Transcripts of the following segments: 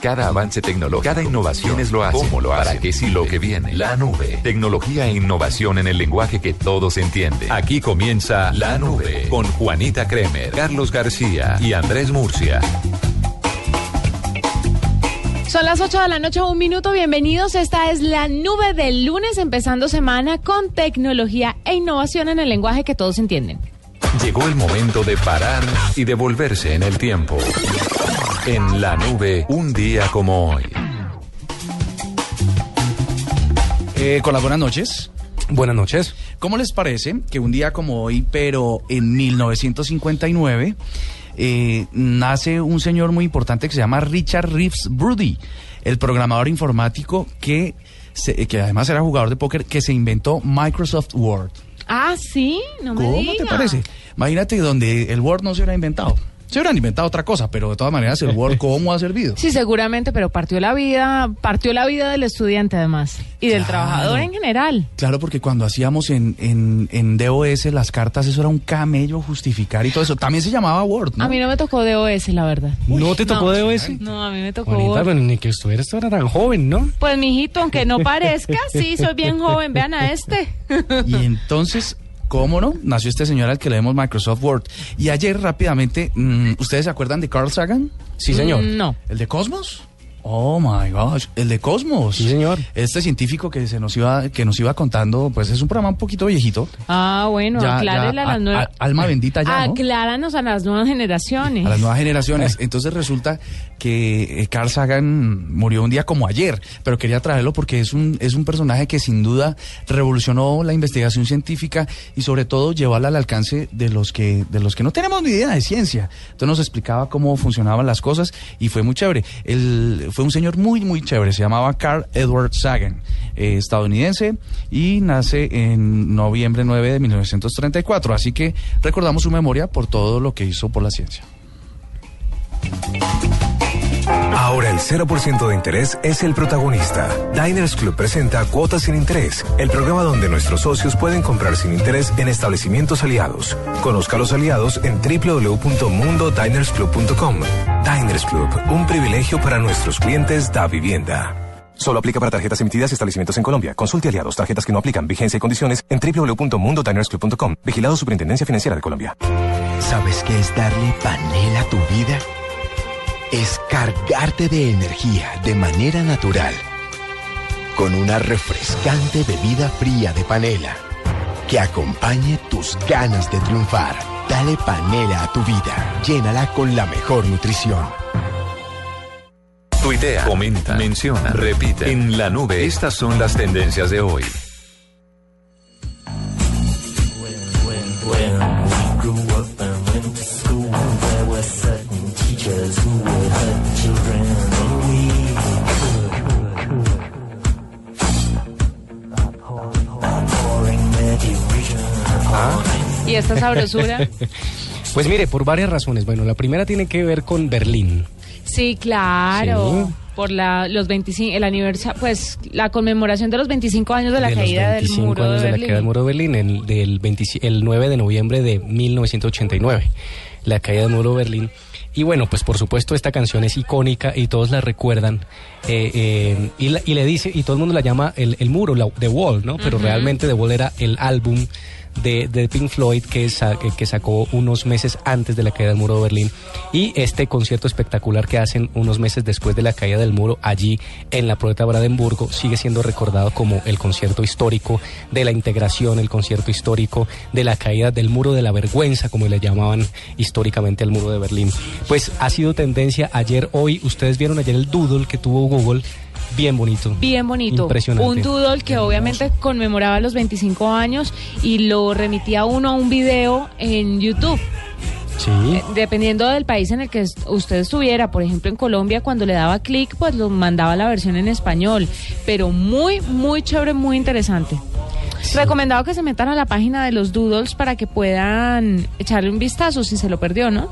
Cada avance tecnológico, cada innovación es lo hace. ¿Cómo lo hace? ¿Para qué si lo que viene? La nube. Tecnología e innovación en el lenguaje que todos entienden. Aquí comienza La Nube con Juanita Kremer, Carlos García y Andrés Murcia. Son las 8 de la noche, un minuto. Bienvenidos. Esta es la nube del lunes, empezando semana con tecnología e innovación en el lenguaje que todos entienden. Llegó el momento de parar y devolverse en el tiempo. En la nube, un día como hoy. Eh, con las buenas noches. Buenas noches. ¿Cómo les parece que un día como hoy, pero en 1959, eh, nace un señor muy importante que se llama Richard Reeves Brody, el programador informático que, se- que además era jugador de póker, que se inventó Microsoft Word. Ah, sí, no me ¿Cómo diga. te parece? Imagínate donde el Word no se hubiera inventado. Se hubieran inventado otra cosa, pero de todas maneras el Word, ¿cómo ha servido? Sí, seguramente, pero partió la vida, partió la vida del estudiante además y del Claro. trabajador en general. Claro, porque cuando hacíamos en, en, en DOS las cartas, eso era un camello justificar y todo eso. También se llamaba Word, ¿no? A mí no me tocó DOS, la verdad. ¿No te tocó no. DOS? No, a mí me tocó Juanita, Word. pero ni que estuvieras era tan joven, ¿no? Pues mijito, aunque no parezca, sí, soy bien joven. Vean a este. Y entonces, ¿cómo no? Nació este señor al que leemos Microsoft Word. Y ayer rápidamente, mm, ¿ustedes se acuerdan de Carl Sagan? Sí, señor. Mm, No. ¿El de Cosmos? Oh my gosh, el de Cosmos. Sí, señor. Este científico que se nos iba, que nos iba contando, pues es un programa un poquito viejito. Ah, bueno, Ya- aclárele ya, a las nuevas. alma bendita ya, ¿no? Acláranos a las nuevas generaciones. a las nuevas generaciones. Entonces resulta que eh, Carl Sagan murió un día como ayer, pero quería traerlo porque es un, es un personaje que sin duda revolucionó la investigación científica y sobre todo llevarla al alcance de los que, de los que no tenemos ni idea de ciencia. Entonces nos explicaba cómo funcionaban las cosas y fue muy chévere. Él fue un señor muy, muy chévere. Se llamaba Carl Edward Sagan, eh, estadounidense, y nace en noviembre 9 de 1934. Así que recordamos su memoria por todo lo que hizo por la ciencia. Ahora el 0% de interés es el protagonista. Diners Club presenta Cuotas sin Interés, el programa donde nuestros socios pueden comprar sin interés en establecimientos aliados. Conozca a los aliados en www.mundodinersclub.com. Diners Club, un privilegio para nuestros clientes da vivienda. Solo aplica para tarjetas emitidas y establecimientos en Colombia. Consulte aliados, tarjetas que no aplican, vigencia y condiciones en www.mundodinersclub.com. Vigilado Superintendencia Financiera de Colombia. ¿Sabes qué es darle panela a tu vida? Es cargarte de energía de manera natural. Con una refrescante bebida fría de panela que acompañe tus ganas de triunfar. Dale panela a tu vida. Llénala con la mejor nutrición. Tuitea, comenta, menciona, repite. En la nube, estas son las tendencias de hoy. Y esta sabrosura. Pues mire, por varias razones. Bueno, la primera tiene que ver con Berlín. Sí, claro. Sí. Por la, los 25, el aniversario, pues la conmemoración de los 25 años de la de caída los 25 del muro años de de, Berlín. la caída del muro de Berlín, el, del 25 el 9 de noviembre de 1989. La caída del muro de Berlín. Y bueno, pues por supuesto esta canción es icónica y todos la recuerdan. eh, eh, y, la- y le dice, y todo el mundo la llama el, el muro, la, The Wall, ¿no? Pero realmente The Wall era el álbum de, de Pink Floyd que, sa- que- sacó unos meses antes de la caída del muro de Berlín. Y este concierto espectacular que hacen unos meses después de la caída del muro allí en la Proeta Brandenburgo sigue siendo recordado como el concierto histórico de la integración, el concierto histórico de la caída del muro de la vergüenza, como le llamaban históricamente al muro de Berlín. Pues ha sido tendencia ayer, hoy, ustedes vieron ayer el doodle que tuvo Google, bien bonito. Bien bonito. Impresionante. Un doodle que obviamente conmemoraba los 25 años y lo remitía uno a un video en YouTube. Sí. Eh, Dependiendo del país en el que usted estuviera, por ejemplo en Colombia, cuando le daba clic, pues lo mandaba la versión en español. Pero muy, muy chévere, muy interesante. Recomendado que se metan a la página de los doodles para que puedan echarle un vistazo si se lo perdió, ¿no?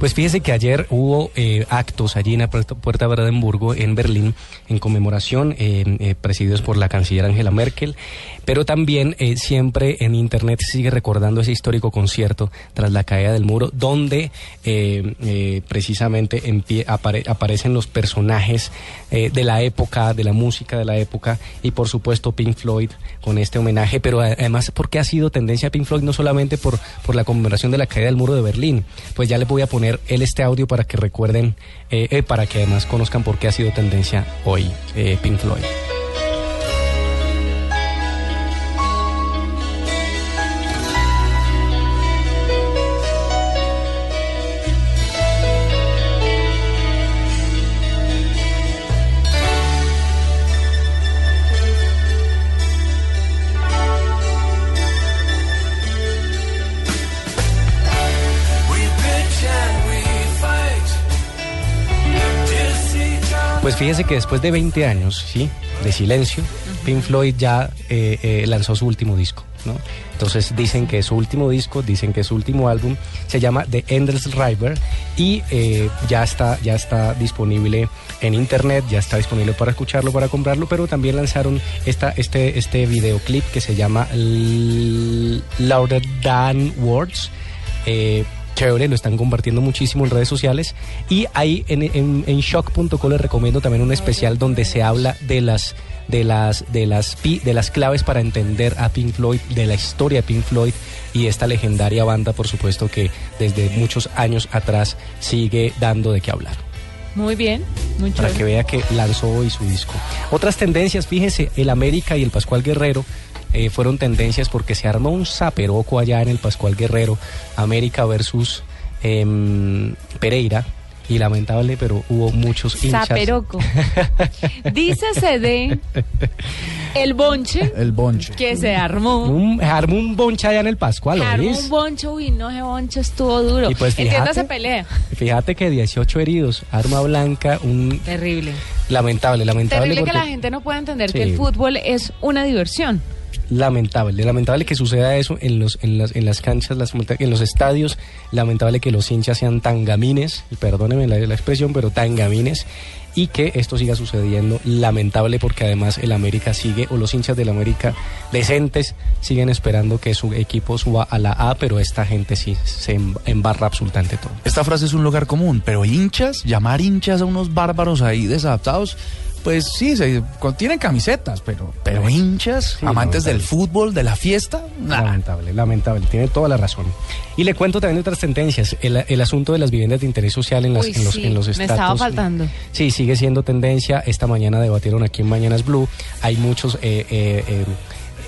Pues fíjese que ayer hubo eh, actos allí en la Puerta, Brandenburgo, en Berlín, en conmemoración, eh, eh, presididos por la canciller Angela Merkel, pero también eh, siempre en Internet sigue recordando ese histórico concierto tras la caída del muro, donde eh, eh, precisamente aparecen los personajes de la época, de la música de la época, y por supuesto Pink Floyd con este homenaje, pero además porque ha sido tendencia Pink Floyd no solamente por, por la conmemoración de la caída del muro de Berlín, pues ya les voy a poner él este audio para que recuerden, para que además conozcan por qué ha sido tendencia hoy Pink Floyd. Fíjese que después de 20 años, ¿sí? De silencio, Pink Floyd ya eh, eh, lanzó su último disco, ¿no? Entonces dicen que es su último disco, dicen que es su último álbum, se llama The Endless River y eh, ya está, ya está disponible en internet, ya está disponible para escucharlo, para comprarlo, pero también lanzaron esta, este, este videoclip que se llama Louder Than Words. Chévere, lo están compartiendo muchísimo en redes sociales. Y ahí en, en, en shock.co les recomiendo también un especial donde se habla de las de las de las pi- de las claves para entender a Pink Floyd, de la historia de Pink Floyd y esta legendaria banda, por supuesto, que desde muchos años atrás sigue dando de qué hablar. Muy bien, muy Para chévere. que vea que lanzó hoy su disco. Otras tendencias, fíjese, el América y el Pascual Guerrero eh, fueron tendencias porque se armó un zaperoco allá en el Pascual Guerrero, América versus em, Pereira. Y lamentable, pero hubo muchos hinchas. Zaperoco. Dícese de el bonche El bonche. que se armó. Un, armó un boncha allá en el Pascual, Armó un boncho y no ese boncho estuvo duro. Y pues fíjate- Entiéndase pelea. Fíjate que 18 heridos, arma blanca, un Terrible. lamentable, lamentable. Terrible que porque- la gente no pueda entender Sí. que el fútbol es una diversión. Lamentable, lamentable que suceda eso en los en las en las canchas, las en los estadios, lamentable que los hinchas sean tan gamines, la, la expresión, pero tan gamines y que esto siga sucediendo, lamentable porque además el América sigue o los hinchas del América decentes siguen esperando que su equipo suba a la A, pero esta gente sí se em- embarra absolutamente todo. Esta frase es un lugar común, pero hinchas, llamar hinchas a unos bárbaros ahí desadaptados, pues sí, se, tienen camisetas, pero, pero hinchas, Sí, amantes lamentable. del fútbol, de la fiesta, nah. Lamentable, lamentable, tiene toda la razón. Y le cuento también otras tendencias, el, el asunto de las viviendas de interés social en, las, Uy, en los, sí, en los me estatus. estaba faltando. Sí, sigue siendo tendencia. Esta mañana debatieron aquí en Mañanas Blue. Hay muchos eh, eh, eh,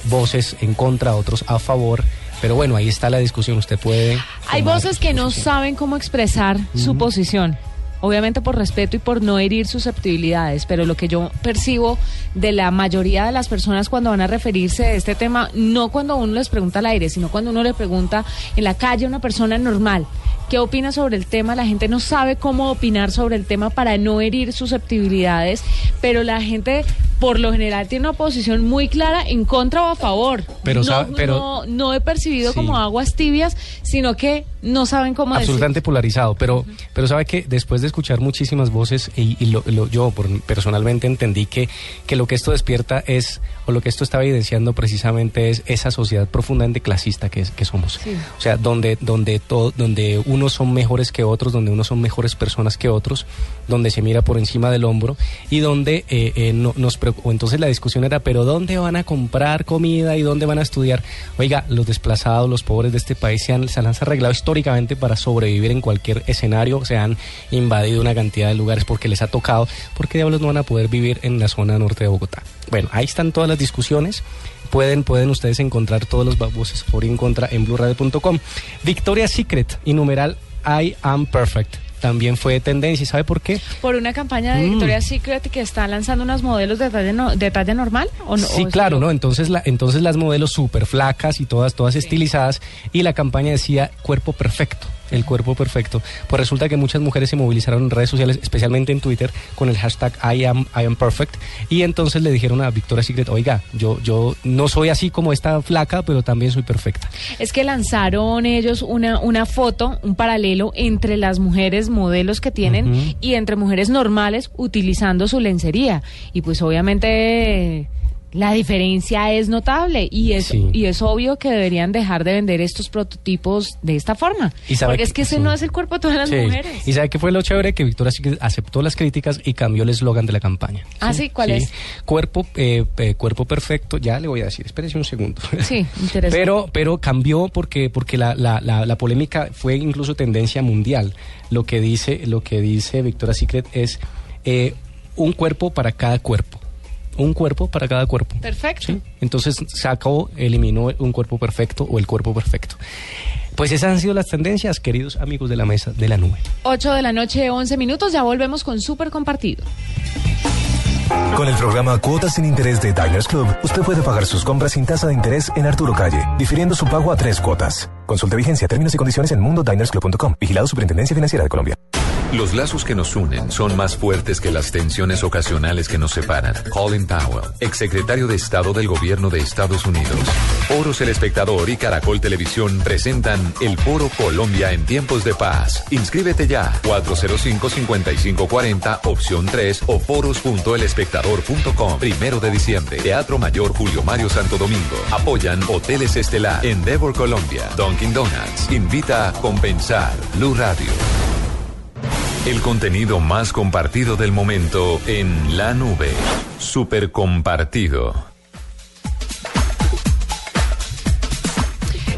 voces en contra, otros a favor. Pero bueno, ahí está la discusión. Usted puede. Hay voces que no saben cómo expresar su posición. Obviamente por respeto y por no herir susceptibilidades, pero lo que yo percibo de la mayoría de las personas cuando van a referirse a este tema, no cuando uno les pregunta al aire, sino cuando uno le pregunta en la calle a una persona normal, ¿qué opina sobre el tema? La gente no sabe cómo opinar sobre el tema para no herir susceptibilidades, pero la gente por lo general tiene una posición muy clara en contra o a favor. Pero no, sabe- pero- no, no he percibido Sí. como aguas tibias, sino que no saben cómo decir. absolutamente polarizado, pero, pero sabe que después de escuchar muchísimas voces y, y lo- lo- yo por- personalmente entendí que, que lo que esto despierta es, o lo que esto está evidenciando precisamente es esa sociedad profundamente clasista que, es- que somos. Sí. O sea, donde, donde, todo, donde unos son mejores que otros, donde unos son mejores personas que otros, donde se mira por encima del hombro y donde eh, eh, no, nos preocupa. Entonces la discusión era, pero ¿dónde van a comprar comida y dónde van a estudiar? Oiga, los desplazados, los pobres de este país se han, se han arreglado históricamente para sobrevivir en cualquier escenario, se han invadido una cantidad de lugares porque les ha tocado, porque diablos no van a poder vivir en la zona norte de Bogotá. Bueno, ahí están todas las discusiones. Pueden, pueden ustedes encontrar todos los voces por y en contra en blueradio.com. Victoria's Secret y numeral I am perfect. También fue tendencia. ¿Y sabe por qué? Por una campaña de Mm. Victoria's Secret que está lanzando unos modelos de talla, no- de talla normal. ¿o no? Sí, ¿O es claro? ¿no? Entonces, la, entonces las modelos súper flacas y todas, todas estilizadas. Y la campaña decía cuerpo perfecto. El cuerpo perfecto. Pues resulta que muchas mujeres se movilizaron en redes sociales, especialmente en Twitter, con el hashtag I am, I am perfect. Y entonces le dijeron a Victoria's Secret, oiga, yo, yo no soy así como esta flaca, pero también soy perfecta. Es que lanzaron ellos una, una foto, un paralelo entre las mujeres modelos que tienen y entre mujeres normales utilizando su lencería. Y pues obviamente la diferencia es notable y es, Sí. y es obvio que deberían dejar de vender estos prototipos de esta forma. Y sabe Porque que- es que ese sí. no es el cuerpo de todas las Sí. mujeres. Y sabe qué fue lo chévere que Victoria's Secret aceptó las críticas y cambió el eslogan de la campaña. Ah, sí, ¿cuál es? Cuerpo, eh, eh, cuerpo perfecto. Ya le voy a decir. Espérese un segundo. Sí, interesante. Pero, pero cambió porque, porque la, la, la, la polémica fue incluso tendencia mundial. Lo que dice, lo que dice Victoria's Secret es eh, un cuerpo para cada cuerpo. Un cuerpo para cada cuerpo. Perfecto. ¿sí? Entonces sacó, eliminó un cuerpo perfecto o el cuerpo perfecto. Pues esas han sido las tendencias, queridos amigos de la mesa de la nube. 8 de la noche, 11 minutos, ya volvemos con Súper Compartido. Con el programa Cuotas sin Interés de Diners Club, usted puede pagar sus compras sin tasa de interés en Arturo Calle, difiriendo su pago a tres cuotas. Consulte vigencia, términos y condiciones en mundodinersclub.com. Vigilado Superintendencia Financiera de Colombia. Los lazos que nos unen son más fuertes que las tensiones ocasionales que nos separan. Colin Powell, exsecretario de Estado del Gobierno de Estados Unidos. Foros El Espectador y Caracol Televisión presentan el Foro Colombia en tiempos de paz. Inscríbete ya. 405-5540, opción 3 o foros.elespectador.com. Primero de diciembre. Teatro Mayor Julio Mario Santo Domingo. Apoyan Hoteles Estelar, Endeavor Colombia, Dunkin' Donuts. Invita a compensar. Blue Radio. El contenido más compartido del momento en la nube. Super compartido.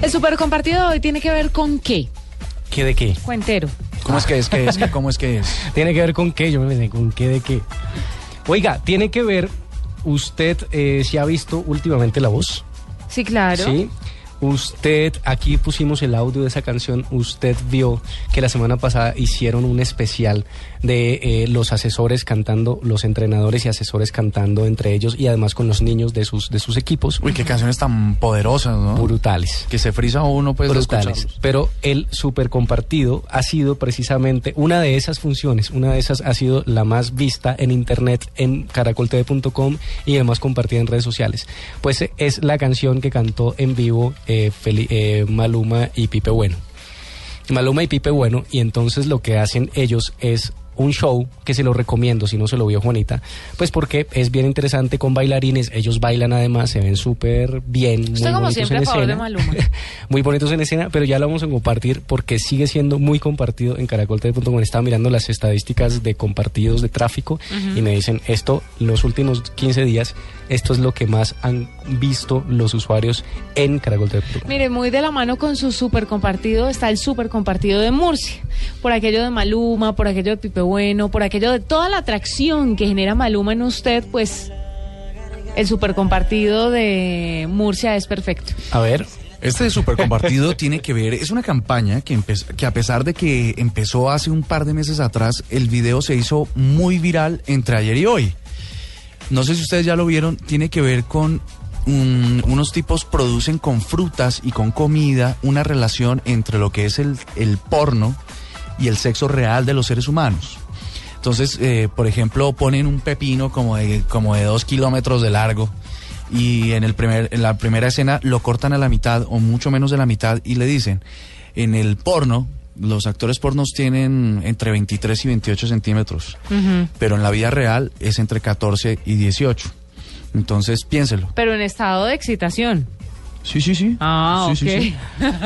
El Súper Compartido de hoy tiene que ver con qué? ¿Qué de qué? Cuentero. ¿Cómo es que es? ¿Qué es? ¿Qué- ¿Cómo es que es? Tiene que ver con qué, yo me pensé, con qué de qué. Oiga, tiene que ver, usted eh, se ha visto últimamente la voz. Sí, claro. Sí. Usted, aquí pusimos el audio de esa canción, usted vio que la semana pasada hicieron un especial de eh, los asesores cantando, los entrenadores y asesores cantando entre ellos y además con los niños de sus, de sus equipos. Uy, qué canciones tan poderosas, ¿no? Brutales. Que se frisa uno, pues, brutales. Pero el super compartido ha sido precisamente una de esas funciones, una de esas ha sido la más vista en internet en caracoltv.com y además compartida en redes sociales. Pues eh, es la canción que cantó en vivo eh, Feli- eh, Maluma y Pipe Bueno. Maluma y Pipe Bueno, y entonces lo que hacen ellos es un show que se lo recomiendo si no se lo vio Juanita, pues porque es bien interesante con bailarines, ellos bailan además, se ven súper bien, muy Estoy como bonitos siempre en a favor de escena. Maluma. muy bonitos en escena, pero ya lo vamos a compartir porque sigue siendo muy compartido en caracoltv.com. Estaba mirando las estadísticas de compartidos de tráfico y me dicen esto, los últimos 15 días, esto es lo que más han visto los usuarios en caracoltv.com. Mire, muy de la mano con su super compartido está el super compartido de Murcia. Por aquello de Maluma, por aquello de Pipe Bueno, por aquello de toda la atracción que genera Maluma en usted, pues el super compartido de Murcia es perfecto. A ver, Este super compartido tiene que ver, es una campaña que, que a pesar de que empezó hace un par de meses atrás, el video se hizo muy viral entre ayer y hoy. No sé si ustedes ya lo vieron, tiene que ver con un- unos tipos producen con frutas y con comida una relación entre lo que es el, el porno y el sexo real de los seres humanos. Entonces, eh, por ejemplo, ponen un pepino como de, como de dos kilómetros de largo y en, el primer, en la primera escena lo cortan a la mitad o mucho menos de la mitad y le dicen, en el porno, los actores pornos tienen entre 23 y 28 centímetros, pero en la vida real es entre 14 y 18. Entonces, piénselo. Pero en estado de excitación. Sí, sí, sí. Ah, Sí, ok. sí,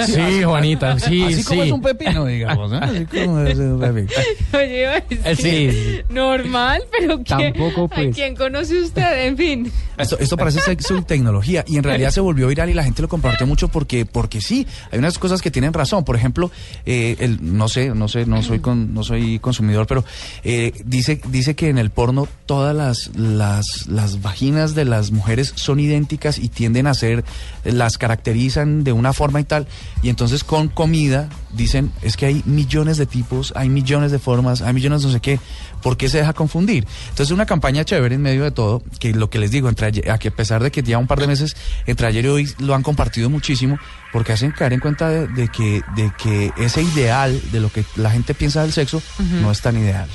sí. sí, Juanita, sí, Así como es un pepino, digamos. Así como es un pepino. Oye, iba a decir, Eh, sí. normal, pero ¿quién, Tampoco, ¿a pues. quién conoce usted? En fin. Esto, esto parece tecnología y en realidad se volvió viral y la gente lo compartió mucho porque porque sí hay unas cosas que tienen razón por ejemplo eh, el, no sé no sé no soy con, no soy consumidor pero eh, dice dice que en el porno todas las las las vaginas de las mujeres son idénticas y tienden a ser la las caracterizan de una forma y tal, y entonces con comida dicen, es que hay millones de tipos, hay millones de formas, hay millones de no sé qué, ¿por qué se deja confundir? Entonces una campaña chévere en medio de todo, que lo que les digo, entre ayer- a que a pesar de que ya un par de meses, entre ayer y hoy lo han compartido muchísimo, porque hacen caer en cuenta de, de que, de que ese ideal de lo que la gente piensa del sexo no es tan ideal.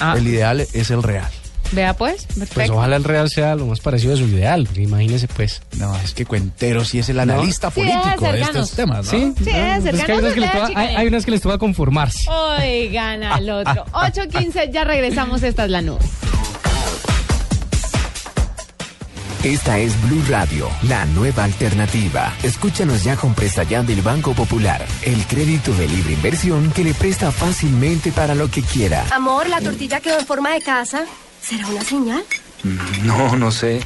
Ah. El ideal es el real. Vea pues, perfecto. Pues ojalá el real sea lo más parecido a su ideal, porque imagínese pues. No, es que Cuentero sí es el analista Sí, político de cercanos. estos temas. ¿no? Sí, Sí, es pues es que cercano hay unas que les toca conformarse. Oigan al otro. 8.15, ya regresamos. Esta es la nube. Esta es Blue Radio, la nueva alternativa. Escúchanos ya con Presta Ya del Banco Popular, el crédito de libre inversión que le presta fácilmente para lo que quiera. Amor, la tortilla quedó en forma de casa. ¿Será una señal? No, no sé.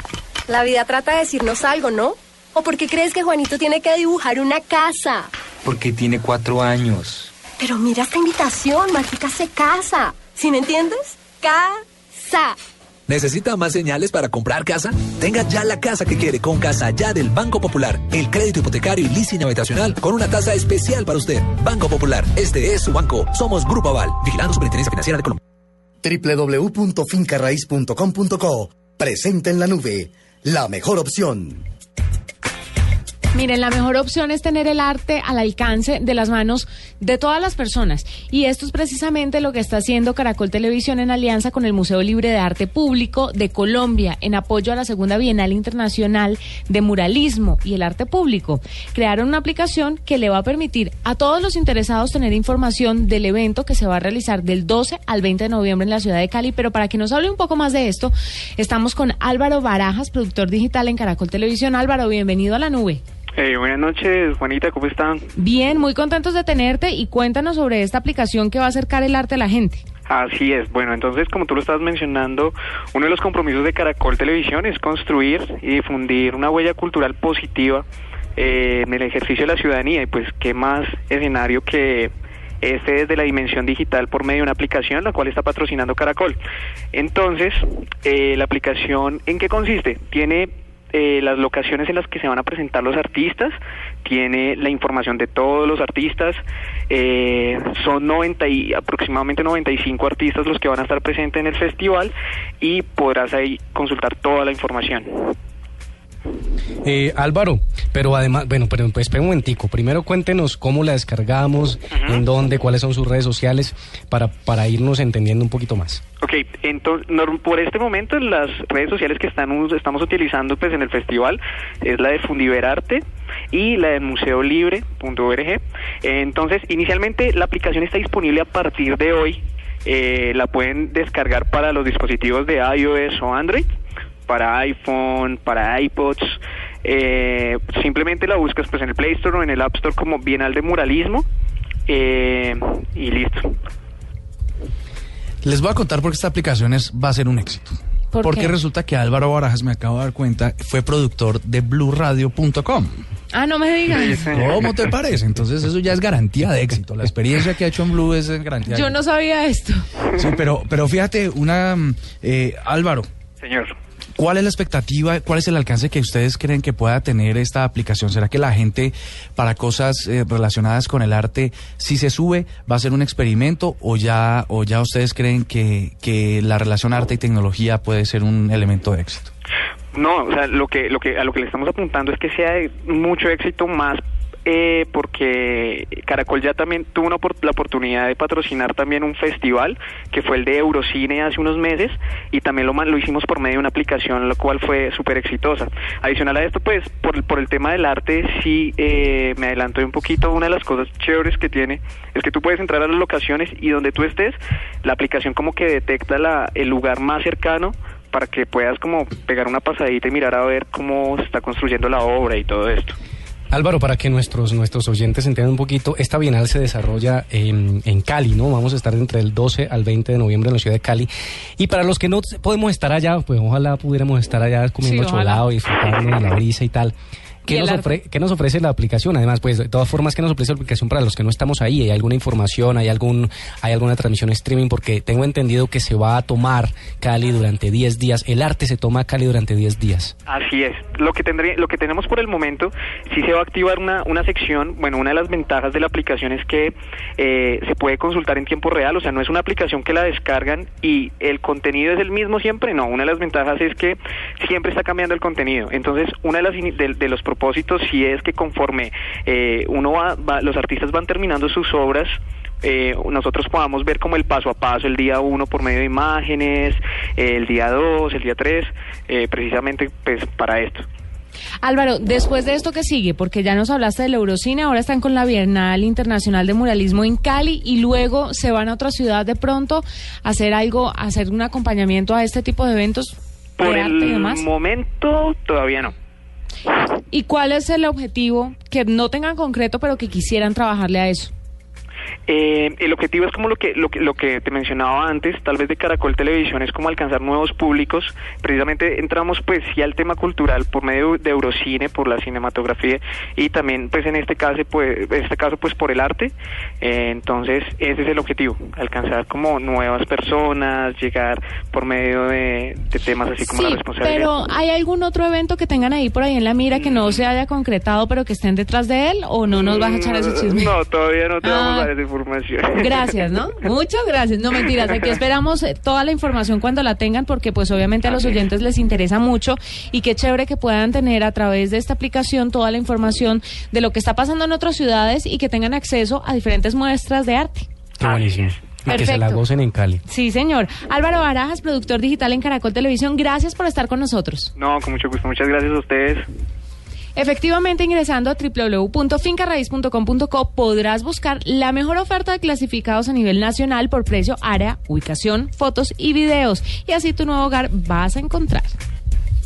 La vida trata de decirnos algo, ¿no? ¿O por qué crees que Juanito tiene que dibujar una casa? Porque tiene cuatro años. Pero mira esta invitación, Martica se casa. ¿Sí me entiendes? Casa. ¿Necesita más señales para comprar casa? Tenga ya la casa que quiere con Casa Ya del Banco Popular. El crédito hipotecario y leasing habitacional con una tasa especial para usted. Banco Popular, este es su banco. Somos Grupo Aval, vigilando Superintendencia Financiera de Colombia. www.fincarraiz.com.co Presenta en la nube, la mejor opción. Miren, la mejor opción es tener el arte al alcance de las manos de todas las personas. Y esto es precisamente lo que está haciendo Caracol Televisión en alianza con el Museo Libre de Arte Público de Colombia, en apoyo a la Segunda Bienal Internacional de Muralismo y el Arte Público. Crearon una aplicación que le va a permitir a todos los interesados tener información del evento que se va a realizar del 12 al 20 de noviembre en la ciudad de Cali. Pero para que nos hable un poco más de esto, estamos con Álvaro Barajas, productor digital en Caracol Televisión. Álvaro, bienvenido a la nube. Eh, buenas noches, Juanita, ¿cómo están? Bien, muy contentos de tenerte y cuéntanos sobre esta aplicación que va a acercar el arte a la gente. Así es. Bueno, entonces, como tú lo estabas mencionando, uno de los compromisos de Caracol Televisión es construir y difundir una huella cultural positiva eh, en el ejercicio de la ciudadanía. Y pues, ¿qué más escenario que este desde la dimensión digital por medio de una aplicación, la cual está patrocinando Caracol? Entonces, eh, la aplicación, ¿en qué consiste? Tiene eh, las locaciones en las que se van a presentar los artistas, tiene la información de todos los artistas, eh, son 90 y aproximadamente 95 artistas los que van a estar presentes en el festival y podrás ahí consultar toda la información. Eh, Álvaro, pero además, bueno, pero pues espera un momentico. Primero cuéntenos cómo la descargamos, en dónde, cuáles son sus redes sociales, para, para irnos entendiendo un poquito más. Ok, entonces por este momento las redes sociales que están, estamos utilizando pues en el festival es la de Fundiverarte y la de museolibre.org. Entonces, inicialmente la aplicación está disponible a partir de hoy. Eh, la pueden descargar para los dispositivos de iOS o Android, para iPhone, para iPods. Eh, simplemente la buscas pues en el Play Store o en el App Store como Bienal de Muralismo eh, y listo. Les voy a contar por qué esta aplicación es, va a ser un éxito. ¿Por Porque qué? resulta que Álvaro Barajas, me acabo de dar cuenta, fue productor de BlueRadio.com. Ah, no me digas. ¿Cómo te parece? Entonces eso ya es garantía de éxito. La experiencia que ha hecho en Blue es garantía. de Yo no sabía esto. Sí, pero, pero fíjate, una mm, eh, Álvaro, Señor. ¿Cuál es la expectativa, cuál es el alcance que ustedes creen que pueda tener esta aplicación? ¿Será que la gente para cosas eh, relacionadas con el arte, si se sube, va a ser un experimento o ya, o ya ustedes creen que, que la relación arte y tecnología puede ser un elemento de éxito? No, o sea, lo que, lo que, a lo que le estamos apuntando es que sea de mucho éxito más eh, porque Caracol ya también tuvo una, la oportunidad de patrocinar también un festival que fue el de Eurocine hace unos meses y también lo, hicimos por medio de una aplicación, lo cual fue súper exitosa. Adicional a esto, pues, por, por el tema del arte, sí eh, me adelanto un poquito. Una de las cosas chéveres que tiene es que tú puedes entrar a las locaciones y donde tú estés, la aplicación como que detecta la, el lugar más cercano para que puedas como pegar una pasadita y mirar a ver cómo se está construyendo la obra y todo esto. Álvaro, para que nuestros, nuestros oyentes entiendan un poquito, esta bienal se desarrolla en, en Cali, ¿no? Vamos a estar entre el 12 al 20 de noviembre en la ciudad de Cali. Y para los que no podemos estar allá, pues ojalá pudiéramos estar allá comiendo Sí, cholado y disfrutando de la brisa y tal. ¿Qué nos, arte. ofre- qué nos ofrece la aplicación? Además, pues de todas formas, ¿qué nos ofrece la aplicación para los que no estamos ahí? ¿Hay alguna información? ¿Hay algún hay alguna transmisión streaming? Porque tengo entendido que se va a tomar Cali durante 10 días. El arte se toma Cali durante 10 días. Así es. Lo que tendré, lo que tenemos por el momento, sí se va a activar una, una sección. Bueno, una de las ventajas de la aplicación es que eh, se puede consultar en tiempo real. O sea, no es una aplicación que la descargan y el contenido es el mismo siempre. No, una de las ventajas es que siempre está cambiando el contenido. Entonces, una de las de, de los propósitos sí es que conforme eh, uno va, va- los artistas van terminando sus obras. eh, nosotros podamos ver como el paso a paso, el día uno por medio de imágenes, eh, el día dos, el día tres, eh, precisamente pues para esto. Álvaro, después de esto que sigue, porque ya nos hablaste del Eurocine, ahora están con la Bienal Internacional de Muralismo en Cali y luego se van a otra ciudad de pronto a hacer algo, a hacer un acompañamiento a este tipo de eventos Por el demás. momento todavía no. ¿Y cuál es el objetivo que no tengan concreto, pero que quisieran trabajarle a eso? Eh, el objetivo es como lo que, lo que lo que te mencionaba antes, tal vez de Caracol Televisión es como alcanzar nuevos públicos. Precisamente entramos pues sí al tema cultural por medio de Eurocine, por la cinematografía y también pues en este caso pues este caso pues por el arte. Eh, entonces ese es el objetivo, alcanzar como nuevas personas, llegar por medio de, de temas así como la responsabilidad. pero ¿hay algún otro evento que tengan ahí por ahí en la mira que no se haya concretado, pero que estén detrás de él? ¿O no nos vas a echar ese chisme? No, todavía no te vamos Ah. a dar esa información. Gracias, ¿no? Muchas gracias. No mentiras, aquí esperamos eh, toda la información cuando la tengan porque pues obviamente a los oyentes les interesa mucho y qué chévere que puedan tener a través de esta aplicación toda la información de lo que está pasando en otras ciudades y que tengan acceso a diferentes muestras de arte. Qué buenísimo. Y que se la gocen en Cali. Sí, señor. Álvaro Barajas, productor digital en Caracol Televisión, gracias por estar con nosotros. No, con mucho gusto. Muchas gracias a ustedes. Efectivamente, ingresando a www.fincaraíz.com.co podrás buscar la mejor oferta de clasificados a nivel nacional por precio, área, ubicación, fotos y videos. Y así tu nuevo hogar vas a encontrar.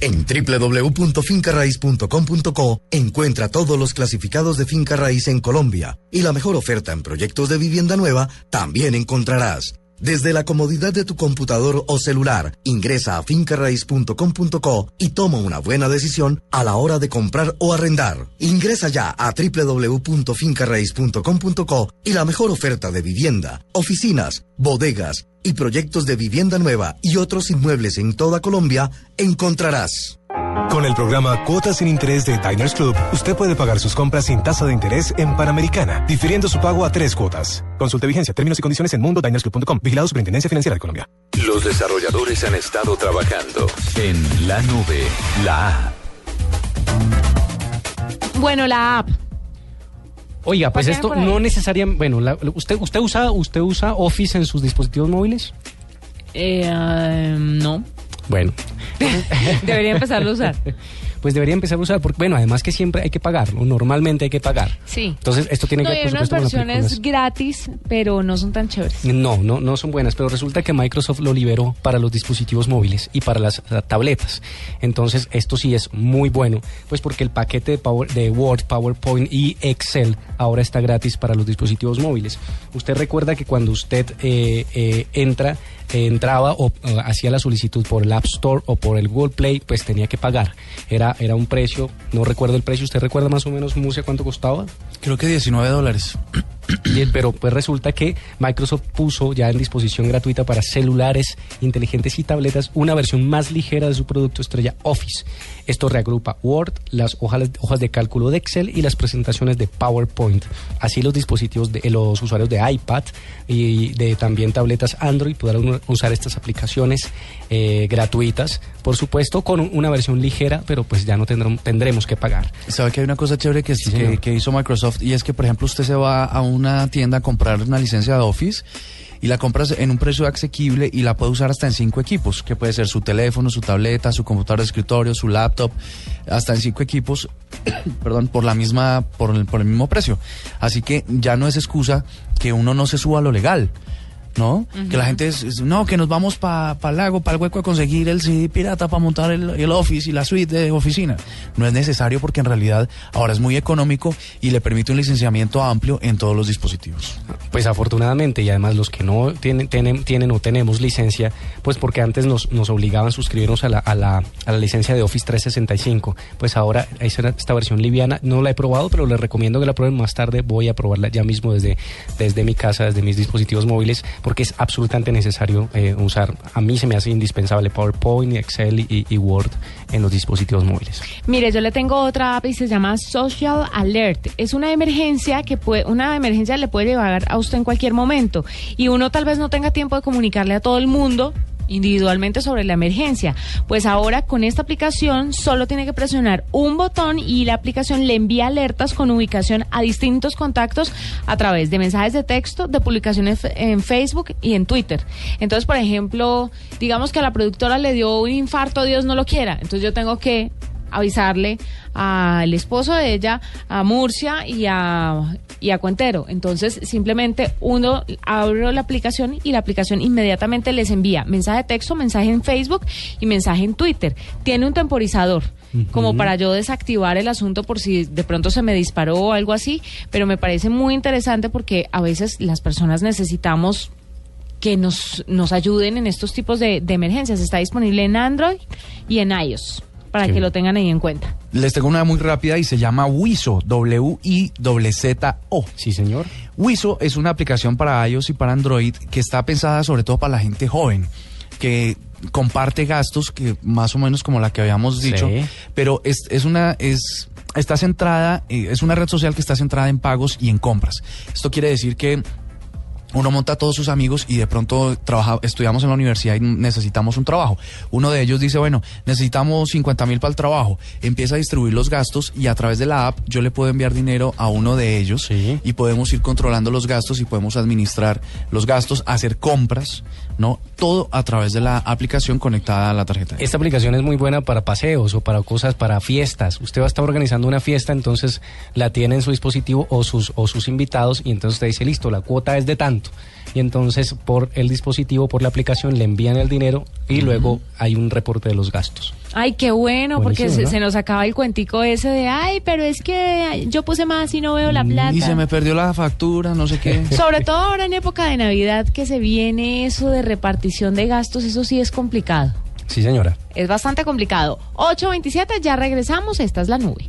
En www.fincarraiz.com.co encuentra todos los clasificados de finca raíz en Colombia y la mejor oferta en proyectos de vivienda nueva también encontrarás. Desde la comodidad de tu computador o celular, ingresa a fincarraiz.com.co y toma una buena decisión a la hora de comprar o arrendar. Ingresa ya a www.fincarraiz.com.co y la mejor oferta de vivienda, oficinas, bodegas y proyectos de vivienda nueva y otros inmuebles en toda Colombia encontrarás. Con el programa Cuotas sin Interés de Diners Club, usted puede pagar sus compras sin tasa de interés en Panamericana, difiriendo su pago a tres cuotas. Consulte vigencia, términos y condiciones en mundodinersclub.com. Vigilado Superintendencia Financiera de Colombia. Los desarrolladores han estado trabajando en la nube, la app. Bueno, la app. Oiga, pues esto no necesariamente, bueno, la- usted usted usa usted usa Office en sus dispositivos móviles? Eh, ah, no. Bueno, Debería empezarlo a usar. pues debería empezar a usar porque bueno, además que siempre hay que pagar, ¿no? normalmente hay que pagar. Sí. Entonces, esto tiene No, que ver por unas con versiones gratis, pero no son tan chéveres. No, no, no son buenas, pero resulta que Microsoft lo liberó para los dispositivos móviles y para las tabletas. Entonces, esto sí es muy bueno, pues porque el paquete de, Power- de Word, PowerPoint y Excel ahora está gratis para los dispositivos móviles. Usted recuerda que cuando usted eh, eh, entra, entraba o hacía la solicitud por el App Store o por el Google Play, pues tenía que pagar. Era, era un precio, no recuerdo el precio, ¿usted recuerda más o menos, Musia, cuánto costaba? Creo que 19 dólares. Bien, pero pues resulta que Microsoft puso ya en disposición gratuita para celulares inteligentes y tabletas una versión más ligera de su producto estrella Office. Esto reagrupa Word, las hojas, hojas de cálculo de Excel y las presentaciones de PowerPoint. Así los dispositivos de los usuarios de iPad y de también tabletas Android podrán usar estas aplicaciones eh, gratuitas, por supuesto, con un- una versión ligera, pero pues ya no tendremos, tendremos que pagar. ¿Sabe que hay una cosa chévere que, que, señor. que hizo Microsoft? Y es que, por ejemplo, usted se va a una tienda a comprar una licencia de Office y la compras en un precio asequible y la puede usar hasta en cinco equipos, que puede ser su teléfono, su tableta, su computador de escritorio, su laptop, hasta en cinco equipos, perdón, por la misma, por el, por el mismo precio. Así que ya no es excusa que uno no se suba a lo legal. ¿No? Que la gente es, es- no, que nos vamos para el lago, para el hueco a conseguir el CD pirata para montar el, el office y la suite de oficina. No es necesario porque en realidad ahora es muy económico y le permite un licenciamiento amplio en todos los dispositivos. Pues afortunadamente, y además los que no tienen, tienen, tienen o tenemos licencia, pues porque antes nos, nos obligaban a suscribirnos a la, a, la, a la licencia de Office 365, pues ahora esta, esta versión liviana no la he probado, pero les recomiendo que la prueben más tarde. Voy a probarla ya mismo desde, desde mi casa, desde mis dispositivos móviles, porque es absolutamente necesario eh, usar. A mí se me hace indispensable PowerPoint, Excel y, y Word en los dispositivos móviles. Mire, yo le tengo otra app y se llama Social Alert. Es una emergencia que puede, una emergencia le puede llevar a usted en cualquier momento y uno tal vez no tenga tiempo de comunicarle a todo el mundo individualmente sobre la emergencia. Pues ahora con esta aplicación solo tiene que presionar un botón y la aplicación le envía alertas con ubicación a distintos contactos a través de mensajes de texto, de publicaciones en Facebook y en Twitter. Entonces, por ejemplo, digamos que a la productora le dio un infarto, Dios no lo quiera. Entonces yo tengo que avisarle al esposo de ella, a Murcia y a, y a Cuentero. Entonces, simplemente uno abre la aplicación y la aplicación inmediatamente les envía mensaje de texto, mensaje en Facebook y mensaje en Twitter. Tiene un temporizador. Como para yo desactivar el asunto por si de pronto se me disparó o algo así, pero me parece muy interesante porque a veces las personas necesitamos que nos, nos ayuden en estos tipos de, de emergencias. Está disponible en Android y en iOS para Qué que bien. lo tengan ahí en cuenta. Les tengo una muy rápida y se llama Wiso, W-I-Z-O. Sí, señor. Wiso es una aplicación para iOS y para Android que está pensada sobre todo para la gente joven, que comparte gastos que más o menos como la que habíamos dicho, Sí. pero es, es una es está centrada eh, es una red social que está centrada en pagos y en compras. Esto quiere decir que uno monta a todos sus amigos y de pronto trabaja, estudiamos en la universidad y necesitamos un trabajo. Uno de ellos dice, bueno, necesitamos 50 mil para el trabajo. Empieza a distribuir los gastos y a través de la app yo le puedo enviar dinero a uno de ellos y podemos ir controlando los gastos y podemos administrar los gastos, hacer compras, ¿no? Todo a través de la aplicación conectada a la tarjeta. Esta aplicación es muy buena para paseos o para cosas, para fiestas. Usted va a estar organizando una fiesta, entonces la tiene en su dispositivo o sus, o sus invitados y entonces usted dice, listo, la cuota es de tanto. Y entonces por el dispositivo, por la aplicación, le envían el dinero y luego hay un reporte de los gastos. Ay, qué bueno, porque se, ¿no? se nos acaba el cuentico ese de, ay, pero es que yo puse más y no veo la plata. Y se me perdió la factura, no sé qué. Sobre todo ahora en época de Navidad que se viene eso de repartición de gastos, eso sí es complicado. Sí, señora. Es bastante complicado. 8.27, ya regresamos, esta es la nube.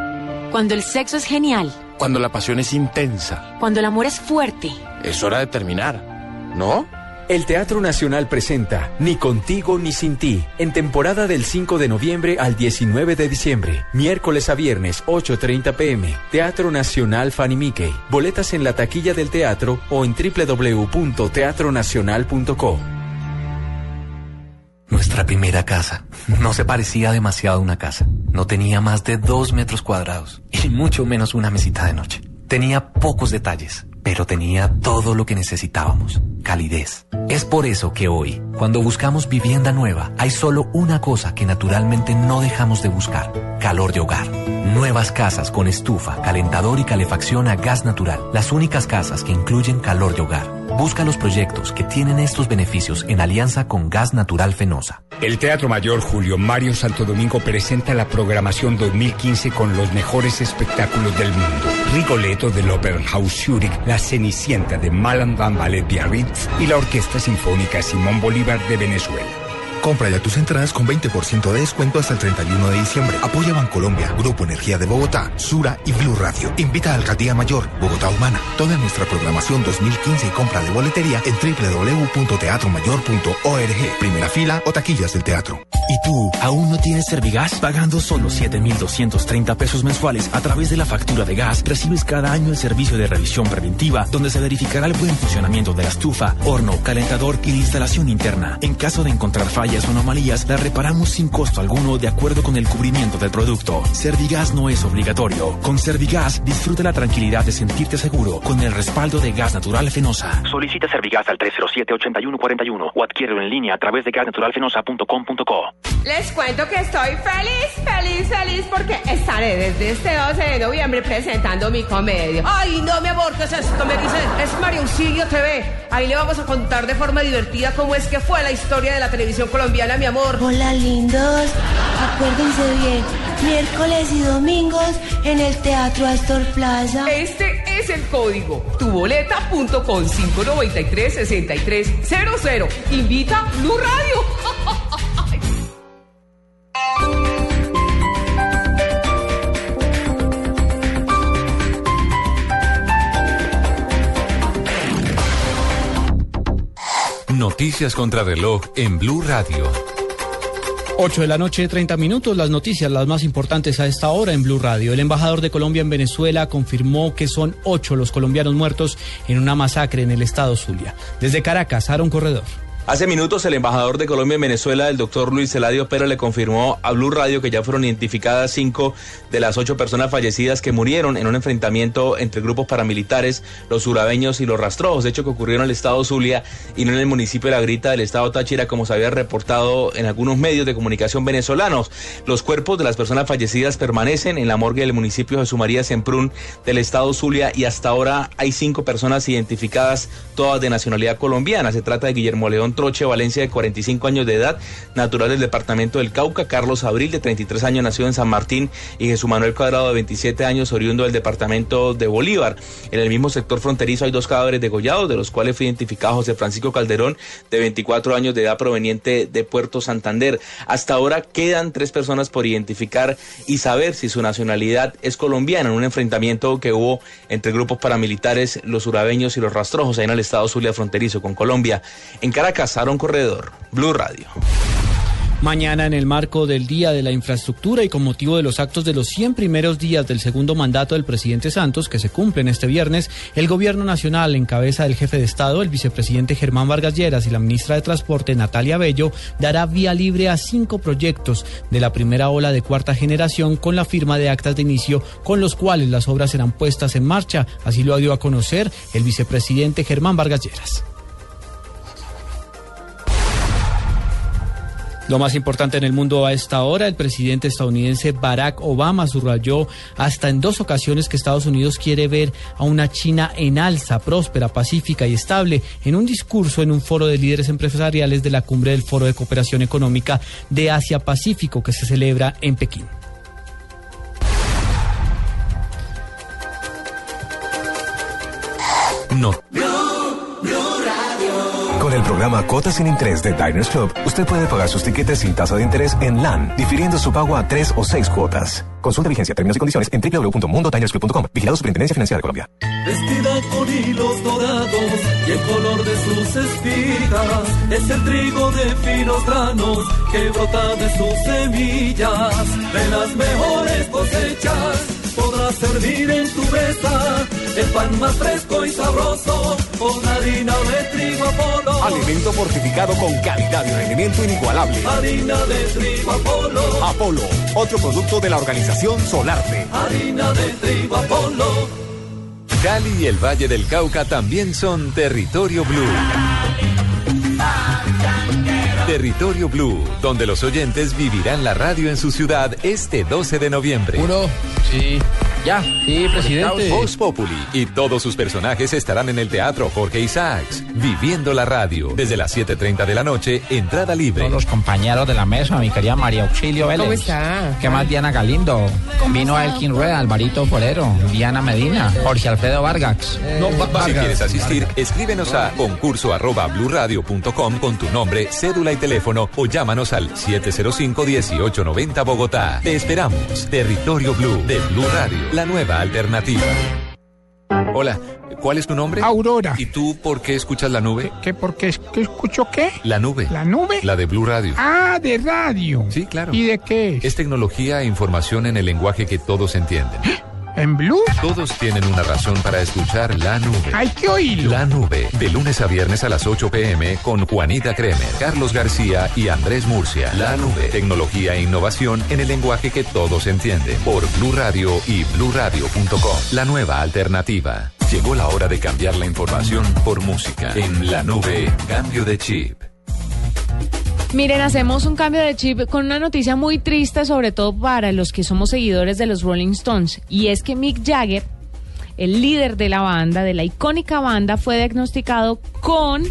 Cuando el sexo es genial, Cuando la pasión es intensa, cuando el amor es fuerte. es hora de terminar, ¿no? El Teatro Nacional presenta Ni contigo ni sin ti, en temporada del 5 de noviembre al 19 de diciembre, miércoles a viernes 8.30 pm, Teatro Nacional Fanny Mickey. Boletas en la taquilla del teatro o en www.teatronacional.co. Nuestra primera casa no se parecía demasiado a una casa. No tenía más de dos metros cuadrados y mucho menos una mesita de noche. Tenía pocos detalles, pero tenía todo lo que necesitábamos. Calidez. Es por eso que hoy, cuando buscamos vivienda nueva, hay solo una cosa que naturalmente no dejamos de buscar. Calor de hogar. Nuevas casas con estufa, calentador y calefacción a gas natural. Las únicas casas que incluyen calor de hogar. Busca los proyectos que tienen estos beneficios en alianza con Gas Natural Fenosa. El Teatro Mayor Julio Mario Santo Domingo presenta la programación 2015 con los mejores espectáculos del mundo. Rigoletto del Opernhaus Zurich, La Cenicienta de Malan Van Ballet Biarritz y la Orquesta Sinfónica Simón Bolívar de Venezuela. Compra ya tus entradas con 20% de descuento hasta el 31 de diciembre. Apoya Bancolombia, Grupo Energía de Bogotá, Sura y Blue Radio. Invita a Alcaldía Mayor, Bogotá Humana. Toda nuestra programación 2015 y compra de boletería en www.teatromayor.org. Primera fila o taquillas del teatro. ¿Y tú, aún no tienes Servigas? Pagando solo 7,230 pesos mensuales a través de la factura de gas, recibes cada año el servicio de revisión preventiva, donde se verificará el buen funcionamiento de la estufa, horno, calentador y la instalación interna. En caso de encontrar fallas o anomalías, la reparamos sin costo alguno de acuerdo con el cubrimiento del producto. Servigas no es obligatorio. Con Servigas, disfruta la tranquilidad de sentirte seguro con el respaldo de gas natural Fenosa. Solicita Servigas al 307-8141 o adquiere en línea a través de gasnaturalfenosa.com.co. Les cuento que estoy feliz, feliz, feliz porque estaré desde este 12 de noviembre presentando mi comedia. Ay, no, mi amor, ¿qué es esto? Me dicen, es María Auxilio TV. Ahí le vamos a contar de forma divertida cómo es que fue la historia de la televisión colombiana, mi amor. Hola, lindos. Acuérdense bien, miércoles y domingos en el Teatro Astor Plaza. Este es el código. Tuboleta.com 593 6300. Invita Blue Radio. Noticias contra reloj en Blue Radio. 8 de la noche, 30 minutos. Las noticias, las más importantes a esta hora en Blue Radio. El embajador de Colombia en Venezuela confirmó que son ocho los colombianos muertos en una masacre en el estado Zulia. Desde Caracas, Aaron Corredor. Hace minutos el embajador de Colombia en Venezuela, el doctor Luis Eladio Pérez, le confirmó a Blue Radio que ya fueron identificadas cinco de las ocho personas fallecidas que murieron en un enfrentamiento entre grupos paramilitares, los urabeños y los rastrojos, de hecho que ocurrieron en el estado Zulia y no en el municipio de La Grita del estado Táchira, como se había reportado en algunos medios de comunicación venezolanos. Los cuerpos de las personas fallecidas permanecen en la morgue del municipio Jesús María Semprún del estado Zulia y hasta ahora hay cinco personas identificadas, todas de nacionalidad colombiana. Se trata de Guillermo León Troche Valencia, de 45 años de edad, natural del departamento del Cauca, Carlos Abril, de 33 años, nacido en San Martín, y Jesús Manuel Cuadrado, de 27 años, oriundo del departamento de Bolívar. En el mismo sector fronterizo hay dos cadáveres degollados, de los cuales fue identificado José Francisco Calderón, de 24 años de edad, proveniente de Puerto Santander. Hasta ahora quedan tres personas por identificar y saber si su nacionalidad es colombiana en un enfrentamiento que hubo entre grupos paramilitares, los urabeños y los rastrojos, ahí en el estado Zulia fronterizo con Colombia. En Caracas, Aaron Corredor, Blue Radio. Mañana, en el marco del Día de la Infraestructura y con motivo de los actos de los 100 primeros días del segundo mandato del presidente Santos, que se cumplen este viernes, el Gobierno Nacional, en cabeza del jefe de Estado, el vicepresidente Germán Vargas Lleras y la ministra de Transporte, Natalia Bello, dará vía libre a cinco proyectos de la primera ola de cuarta generación con la firma de actas de inicio, con los cuales las obras serán puestas en marcha. Así lo dio a conocer el vicepresidente Germán Vargas Lleras. Lo más importante en el mundo a esta hora, el presidente estadounidense Barack Obama subrayó hasta en dos ocasiones que Estados Unidos quiere ver a una China en alza, próspera, pacífica y estable, en un discurso en un foro de líderes empresariales de la cumbre del Foro de Cooperación Económica de Asia-Pacífico que se celebra en Pekín. No. Con el programa Cuotas sin Interés de Diners Club, usted puede pagar sus tiquetes sin tasa de interés en LAN, difiriendo su pago a tres o seis cuotas. Consulta vigencia, términos y condiciones en www.mundodinersclub.com. Vigilado Superintendencia Financiera de Colombia. Vestida con hilos dorados y el color de sus espigas es el trigo de finos granos que brota de sus semillas. De las mejores cosechas podrás servir en tu mesa el pan más fresco y sabroso con harina de trigo Apolo. Alimento fortificado con calidad y rendimiento inigualable. Harina de trigo Apolo. Apolo, otro producto de la organización Solarte. Harina de trigo Apolo. Cali y el Valle del Cauca también son Territorio Blue. Territorio Blue, donde los oyentes vivirán la radio en su ciudad este 12 de noviembre. Uno, sí. Ya, sí, presidente. Voz Populi y todos sus personajes estarán en el Teatro Jorge Isaacs, viviendo la radio. Desde las 7.30 de la noche, entrada libre. Todos los compañeros de la mesa, mi querida María Auxilio Vélez. ¿Cómo está? ¿Qué más Diana Galindo? Vino Elkin Rueda, Alvarito Forero, Diana Medina, Jorge Alfredo Vargas. Si quieres asistir, escríbenos a concurso arroba con tu nombre, cédula y teléfono o llámanos al 705-1890 Bogotá. Te esperamos. Territorio Blue de Blue Radio, la nueva alternativa. Hola, ¿cuál es tu nombre? Aurora. ¿Y tú por qué escuchas la nube? ¿Qué, por qué, qué escucho qué? La nube. ¿La nube? La de Blue Radio. Ah, de radio. Sí, claro. ¿Y de qué es? Es tecnología e información en el lenguaje que todos entienden. ¿En Blue? Todos tienen una razón para escuchar La Nube. Hay que oírlo. La Nube, de lunes a viernes a las 8 pm con Juanita Kremer, Carlos García y Andrés Murcia. La Nube, tecnología e innovación en el lenguaje que todos entienden. Por Blue Radio y bluradio.com. La nueva alternativa. Llegó la hora de cambiar la información por música. En La Nube, cambio de chip. Miren, hacemos un cambio de chip con una noticia muy triste, sobre todo para los que somos seguidores de los Rolling Stones. Y es que Mick Jagger, el líder de la banda, de la icónica banda, fue diagnosticado con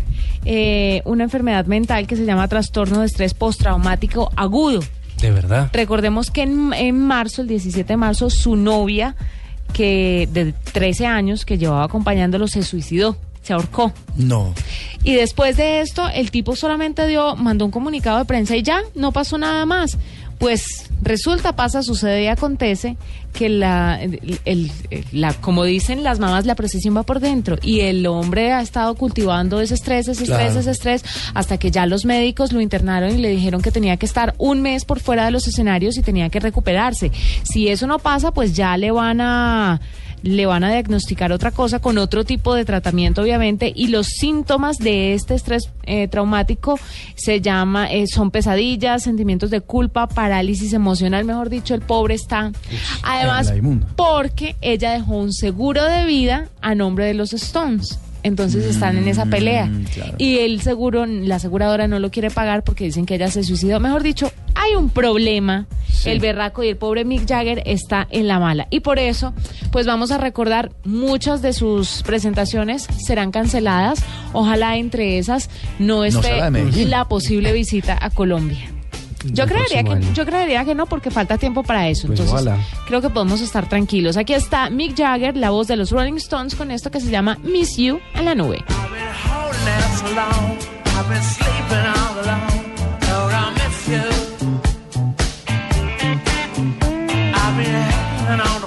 eh, una enfermedad mental que se llama trastorno de estrés postraumático agudo. De verdad. Recordemos que en, en marzo, el 17 de marzo, su novia, que de 13 años, que llevaba acompañándolo, se suicidó, se ahorcó. No. Y después de esto, el tipo solamente dio, mandó un comunicado de prensa y ya, no pasó nada más. Pues resulta, pasa, sucede y acontece que la, el- el- la, como dicen las mamás, la procesión va por dentro y el hombre ha estado cultivando ese estrés, ese estrés, Claro. ese estrés, hasta que ya los médicos lo internaron y le dijeron que tenía que estar un mes por fuera de los escenarios y tenía que recuperarse. Si eso no pasa, pues ya le van a le van a diagnosticar otra cosa con otro tipo de tratamiento, obviamente, y los síntomas de este estrés eh, traumático se llama, eh, son pesadillas, sentimientos de culpa, parálisis emocional, mejor dicho, el pobre está. Además, porque ella dejó un seguro de vida a nombre de los Stones. Entonces están en esa pelea. Mm, Y el seguro, la aseguradora no lo quiere pagar porque dicen que ella se suicidó. Mejor dicho, hay un problema. El berraco y el pobre Mick Jagger está en la mala. Y por eso, pues vamos a recordar muchas de sus presentaciones serán canceladas. Ojalá entre esas no esté la posible visita a Colombia. Yo creería, que, año. yo creería que no, porque falta tiempo para eso. Pues Entonces, ojalá. creo que podemos estar tranquilos. Aquí está Mick Jagger, la voz de los Rolling Stones, con esto que se llama Miss You en la nube. I've been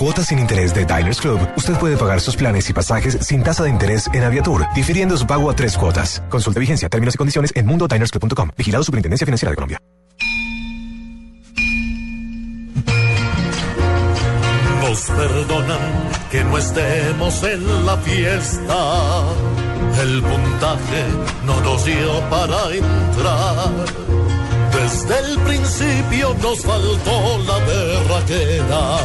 Cuotas sin Interés de Diners Club, usted puede pagar sus planes y pasajes sin tasa de interés en Aviatur, difiriendo su pago a tres cuotas. Consulte vigencia, términos y condiciones en mundodinersclub.com. Vigilado Superintendencia Financiera de Colombia. Nos perdonan que no estemos en la fiesta. El puntaje no nos dio para entrar. Desde el principio nos faltó la berraquera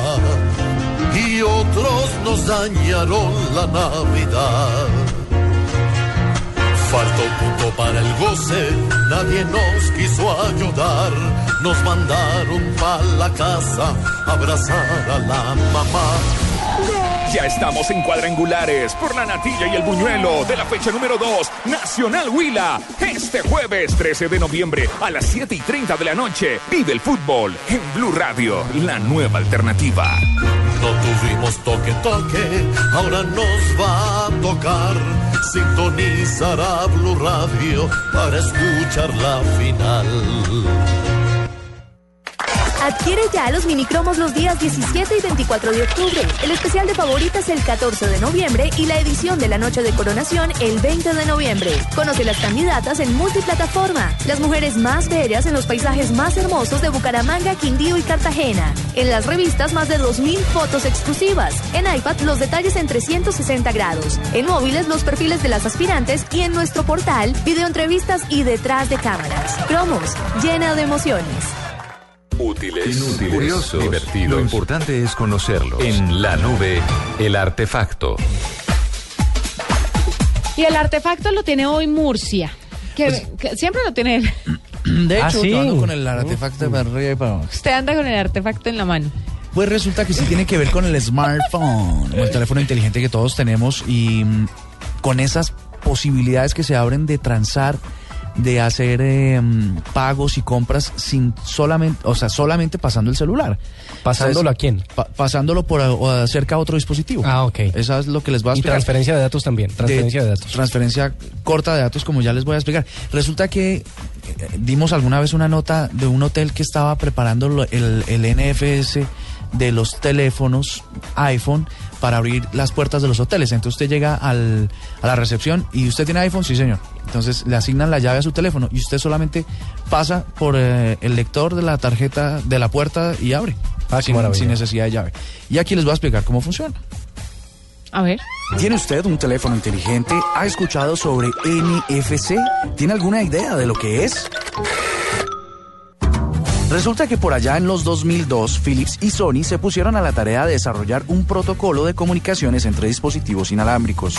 y otros nos dañaron la Navidad. Faltó punto para el goce, nadie nos quiso ayudar. Nos mandaron pa' la casa a abrazar a la mamá. Ya estamos en cuadrangulares por la natilla y el buñuelo de la fecha número 2, Nacional Huila. Este jueves 13 de noviembre a las 7 y 30 de la noche, vive el fútbol en Blue Radio, la nueva alternativa. No tuvimos toque toque, ahora nos va a tocar sintonizar a Blue Radio para escuchar la final. Adquiere ya los minicromos los días 17 y 24 de octubre. El especial de favoritas el 14 de noviembre y la edición de la noche de coronación el 20 de noviembre. Conoce las candidatas en multiplataforma. Las mujeres más bellas en los paisajes más hermosos de Bucaramanga, Quindío y Cartagena. En las revistas más de 2.000 fotos exclusivas. En iPad los detalles en 360 grados. En móviles los perfiles de las aspirantes y en nuestro portal videoentrevistas y detrás de cámaras. Cromos, llena de emociones. Útiles, curiosos, divertidos. Lo importante es conocerlos. En la nube, el artefacto. Y el artefacto lo tiene hoy Murcia. Que, que siempre lo tiene él. De ¿Ah, hecho, sí? yo ando con el artefacto para arriba y para abajo. Usted anda con el artefacto en la mano. Pues resulta que sí tiene que ver con el smartphone, el teléfono inteligente que todos tenemos y mm, con esas posibilidades que se abren de transar, de hacer eh, pagos y compras sin solamente, o sea, solamente pasando el celular. ¿Pasándolo a quién? pa- pasándolo por a- o acerca a otro dispositivo. Ah, ok. Eso es lo que les voy a Y explicar. transferencia de datos también. Transferencia de, datos. Transferencia corta de datos, como ya les voy a explicar. Resulta que eh, dimos alguna vez una nota de un hotel que estaba preparando el, el NFS de los teléfonos iPhone para abrir las puertas de los hoteles. Entonces usted llega al, a la recepción y usted tiene iPhone, sí señor. Entonces le asignan la llave a su teléfono y usted solamente pasa por eh, el lector de la tarjeta de la puerta y abre. sin, maravilla. sin necesidad de llave. Y aquí les voy a explicar cómo funciona. A ver. ¿Tiene usted un teléfono inteligente? ¿Ha escuchado sobre NFC? ¿Tiene alguna idea de lo que es? Resulta que por allá en los 2002, Philips y Sony se pusieron a la tarea de desarrollar un protocolo de comunicaciones entre dispositivos inalámbricos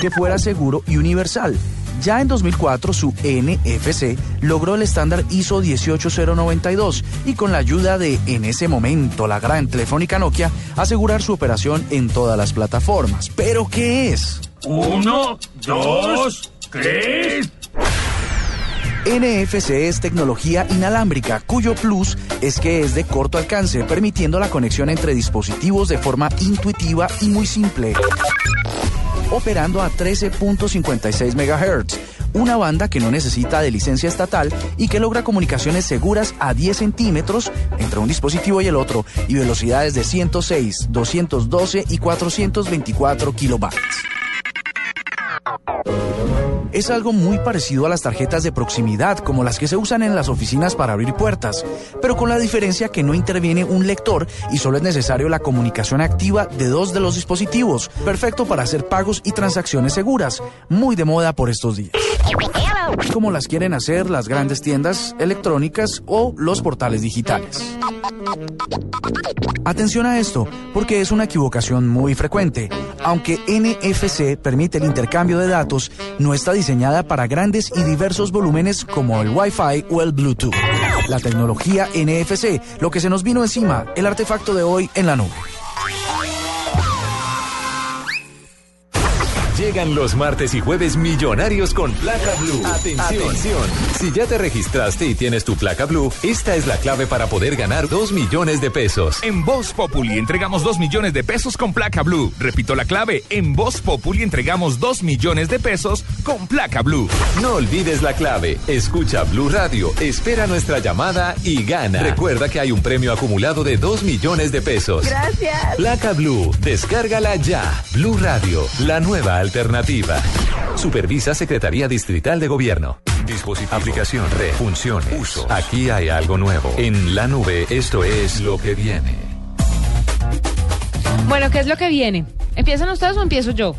que fuera seguro y universal. Ya en 2004 su NFC logró el estándar ISO 18092 y con la ayuda de, en ese momento, la gran telefónica Nokia, asegurar su operación en todas las plataformas. ¿Pero qué es? Uno, dos, tres. NFC es tecnología inalámbrica, cuyo plus es que es de corto alcance, permitiendo la conexión entre dispositivos de forma intuitiva y muy simple. Operando a 13.56 MHz, una banda que no necesita de licencia estatal y que logra comunicaciones seguras a 10 centímetros entre un dispositivo y el otro y velocidades de 106, 212 y 424 kilobytes. Es algo muy parecido a las tarjetas de proximidad, como las que se usan en las oficinas para abrir puertas, pero con la diferencia que no interviene un lector y solo es necesario la comunicación activa de dos de los dispositivos, perfecto para hacer pagos y transacciones seguras, muy de moda por estos días. Como las quieren hacer las grandes tiendas electrónicas o los portales digitales. Atención a esto, porque es una equivocación muy frecuente. Aunque NFC permite el intercambio de datos, no está diseñada para grandes y diversos volúmenes como el Wi-Fi o el Bluetooth. La tecnología NFC, lo que se nos vino encima, el artefacto de hoy en la nube. Llegan los martes y jueves millonarios con placa blue. Atención. Si ya te registraste y tienes tu placa blue, esta es la clave para poder ganar 2 millones de pesos. En Voz Populi entregamos 2 millones de pesos con placa blue. Repito la clave, en Voz Populi entregamos 2 millones de pesos con placa blue. No olvides la clave. Escucha Blue Radio, espera nuestra llamada y gana. Recuerda que hay un premio acumulado de 2 millones de pesos. Gracias. Placa Blue, descárgala ya. Blue Radio, la nueva alternativa. Supervisa Secretaría Distrital de Gobierno. Dispositivo, aplicación, red, funciones, uso. Aquí hay algo nuevo. En la nube, esto es lo que viene. Bueno, ¿qué es lo que viene? ¿Empiezan ustedes o empiezo yo?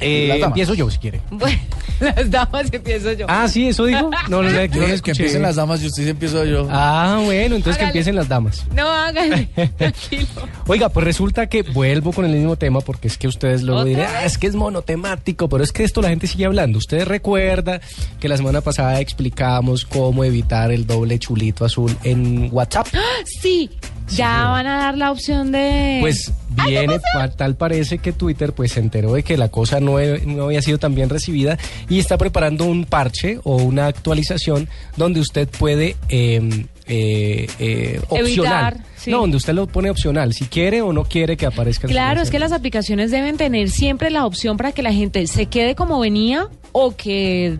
Eh, empiezo yo si quiere. Bueno, las damas empiezo yo. Ah, sí, eso digo. No, no, no, no, Que, empiecen las damas y usted empiezo yo. Ah, bueno, entonces que empiecen las damas. No, háganle. Tranquilo. Oiga, pues resulta que vuelvo con el mismo tema porque es que ustedes luego ¿Otra dirán, ah, es que es monotemático, pero es que esto la gente sigue hablando. Ustedes recuerda que la semana pasada explicamos cómo evitar el doble chulito azul en WhatsApp. Sí, ya van a dar la opción de... Pues viene, pa- tal parece que Twitter pues se enteró de que la cosa no, he- no había sido tan bien recibida y está preparando un parche o una actualización donde usted puede eh, eh, eh, opcional. Evitar, sí. No, donde usted lo pone opcional, si quiere o no quiere que aparezca. Claro, es que las aplicaciones deben tener siempre la opción para que la gente se quede como venía o que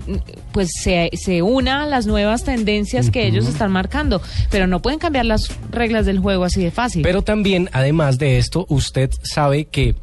pues se, se una a las nuevas tendencias que ellos están marcando, pero no pueden cambiar las reglas del juego así de fácil. Pero también, además de esto, usted sabe que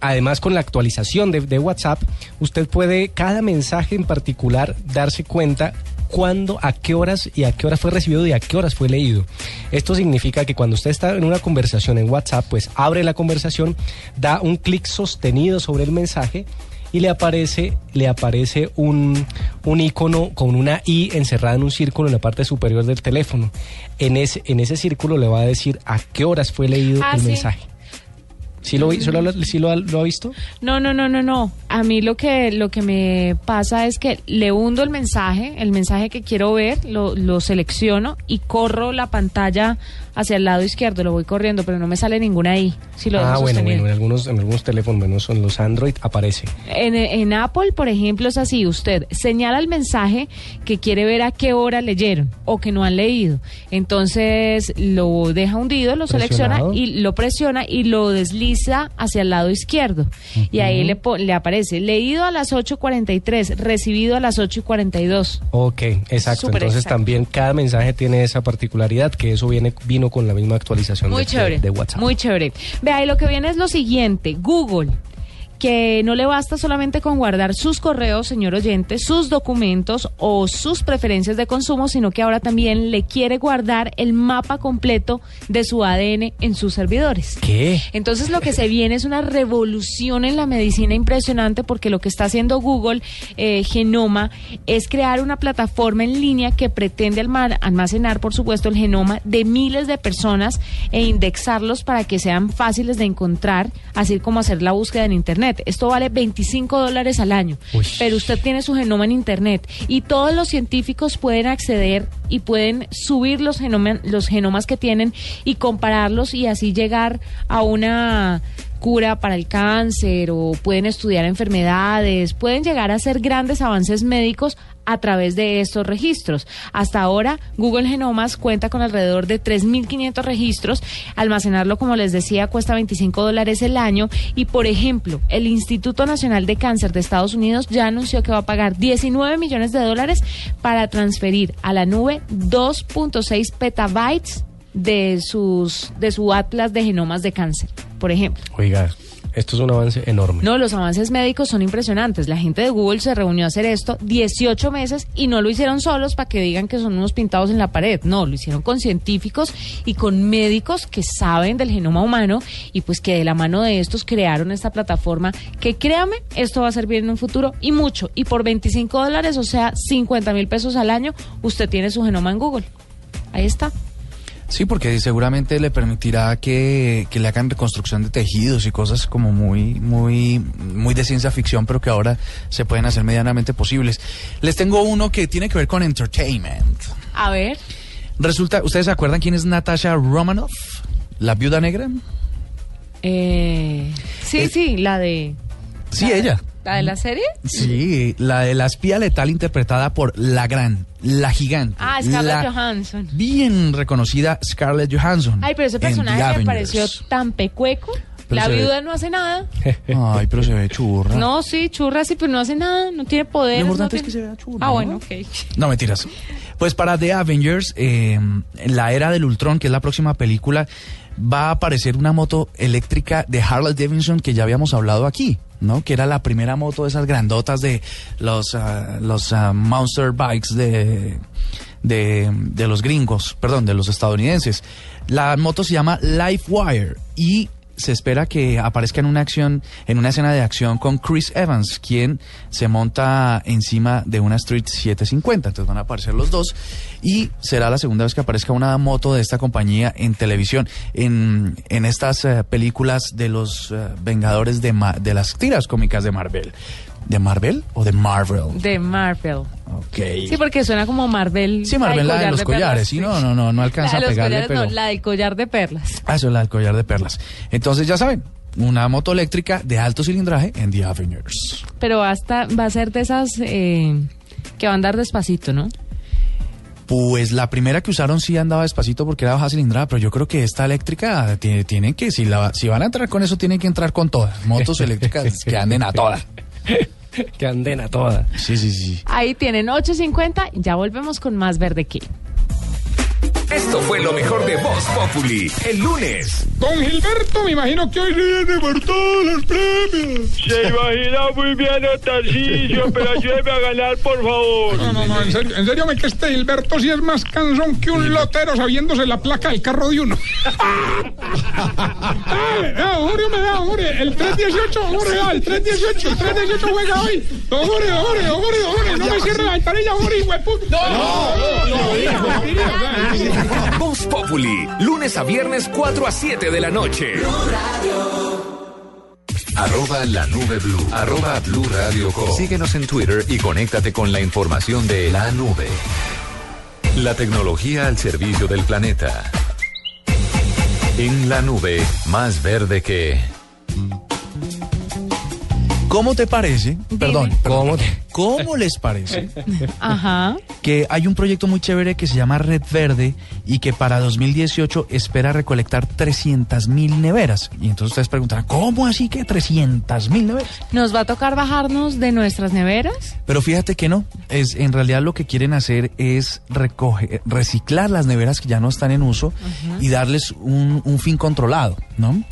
además con la actualización de, de WhatsApp, usted puede cada mensaje en particular darse cuenta cuándo, a qué horas y a qué horas fue recibido y a qué horas fue leído. Esto significa que cuando usted está en una conversación en WhatsApp, pues abre la conversación, da un clic sostenido sobre el mensaje y le aparece, le aparece un, un icono con una I encerrada en un círculo en la parte superior del teléfono. En ese, en ese círculo le va a decir a qué horas fue leído Ah, el sí. mensaje. ¿Sí lo, vi- sí lo, ha- sí lo lo ha visto? No, no, no, no, no. A mí lo que lo que me pasa es que le hundo el mensaje, el mensaje que quiero ver, lo, lo selecciono y corro la pantalla hacia el lado izquierdo, lo voy corriendo, pero no me sale ninguna ahí. Si lo ah, bueno, bueno, en algunos, en algunos teléfonos, menos en los Android, aparece. En, en Apple, por ejemplo, es así. Usted señala el mensaje que quiere ver a qué hora leyeron o que no han leído. Entonces lo deja hundido, lo selecciona y lo presiona y lo desliza hacia el lado izquierdo. Y ahí le, le aparece leído a las 8.43, recibido a las 8.42. Ok, exacto. Súper Entonces exacto. también cada mensaje tiene esa particularidad, que eso viene vino con la misma actualización Muy de, chévere. de- de WhatsApp. Muy chévere. Vea, y lo que viene es lo siguiente. Google que no le basta solamente con guardar sus correos, señor oyente, sus documentos o sus preferencias de consumo, sino que ahora también le quiere guardar el mapa completo de su ADN en sus servidores. ¿Qué? Entonces lo que se viene es una revolución en la medicina impresionante porque lo que está haciendo Google eh, Genoma es crear una plataforma en línea que pretende alma- almacenar, por supuesto, el genoma de miles de personas e indexarlos para que sean fáciles de encontrar, así como hacer la búsqueda en Internet. Esto vale 25 dólares al año, pero usted tiene su genoma en Internet y todos los científicos pueden acceder y pueden subir los, genoma- los genomas que tienen y compararlos y así llegar a una cura para el cáncer o pueden estudiar enfermedades, pueden llegar a hacer grandes avances médicos a través de estos registros. Hasta ahora, Google Genomas cuenta con alrededor de 3.500 registros. Almacenarlo, como les decía, cuesta 25 dólares el año. Y, por ejemplo, el Instituto Nacional de Cáncer de Estados Unidos ya anunció que va a pagar 19 millones de dólares para transferir a la nube 2.6 petabytes de sus de su atlas de genomas de cáncer, por ejemplo. Oiga, Esto es un avance enorme. No, los avances médicos son impresionantes. La gente de Google se reunió a hacer esto 18 meses y no lo hicieron solos para que digan que son unos pintados en la pared. No, lo hicieron con científicos y con médicos que saben del genoma humano y pues que de la mano de estos crearon esta plataforma que créame, esto va a servir en un futuro y mucho. Y por 25 dólares, o sea, 50 mil pesos al año, usted tiene su genoma en Google. Ahí está. Sí, porque seguramente le permitirá que, que le hagan reconstrucción de tejidos y cosas como muy, muy, muy de ciencia ficción, pero que ahora se pueden hacer medianamente posibles. Les tengo uno que tiene que ver con entertainment. A ver. Resulta, ¿ustedes se acuerdan quién es Natasha Romanoff? ¿La viuda negra? Eh, sí, Eh, sí, la de... Sí, ella. ¿La de la serie? Sí, la de la espía letal interpretada por la gran, la gigante. Ah, Scarlett la Johansson. Bien reconocida Scarlett Johansson. Ay, pero ese personaje me pareció tan pecueco. Pero la ve- viuda no hace nada. Ay, pero se ve churra. No, sí, churra, sí, pero no hace nada, no tiene poder. Lo importante no es que se vea churra, Ah, ¿no? bueno, ok. No, mentiras. Pues para The Avengers, eh, en la era del Ultron, que es la próxima película, va a aparecer una moto eléctrica de Harley Davidson que ya habíamos hablado aquí, ¿no? Que era la primera moto de esas grandotas de los, ah, los ah, Monster Bikes de, de, de los gringos, perdón, de los estadounidenses. La moto se llama Livewire y se espera que aparezca en una acción, en una escena de acción con Chris Evans, quien se monta encima de una Street 750. Entonces van a aparecer los dos y será la segunda vez que aparezca una moto de esta compañía en televisión, en, en estas eh, películas de los eh, Vengadores de, Ma- de las tiras cómicas de Marvel. ¿De Marvel o de Marvel? De Marvel. Ok. Sí, porque suena como Marvel. Sí, Marvel, la de los collares. Sí, no, no, no, no alcanza La de a pegarle, collares, pero... no, la del collar de perlas. Ah, eso es la del collar de perlas. Entonces ya saben, una moto eléctrica de alto cilindraje en The Avengers. Pero hasta va a ser de esas eh, que va a andar despacito, ¿no? Pues la primera que usaron sí andaba despacito porque era baja cilindrada, pero yo creo que esta eléctrica tiene, tienen que, si, la, si van a entrar con eso, tienen que entrar con todas. Motos eléctricas que anden a todas. que anden a todas. Sí, sí, sí. Ahí tienen 8.50. Ya volvemos con más verde que. Esto fue lo mejor de Voz Populi el lunes. Don Gilberto, me imagino que hoy se viene por todos los premios. Se imagina muy bien el Tarcisio, pero ayúdeme a ganar, por favor. No, no, no, en serio, en serio me que este Gilberto sí es más cansón que un lotero sabiéndose la placa del carro de uno. Dale, no, me da, el 318, Jorge, da, el 318, el 318 juega hoy. Don Jorge, don Jorge, no me cierre la ventanilla, Jorge, hueputa. No, no, no, Voz Populi, lunes a viernes 4 a 7 de la noche. Arroba la nube blue. Arroba blue radio. Síguenos en Twitter y conéctate con la información de la nube. La tecnología al servicio del planeta. En la nube, más verde que... ¿Cómo te parece? Perdón, ¿Cómo, ¿cómo les parece? Ajá. que hay un proyecto muy chévere que se llama Red Verde y que para 2018 espera recolectar 300 mil neveras. Y entonces ustedes preguntarán, ¿cómo así que 300 mil neveras? ¿Nos va a tocar bajarnos de nuestras neveras? Pero fíjate que no, es en realidad lo que quieren hacer es recoger, reciclar las neveras que ya no están en uso y darles un, un fin controlado, ¿no?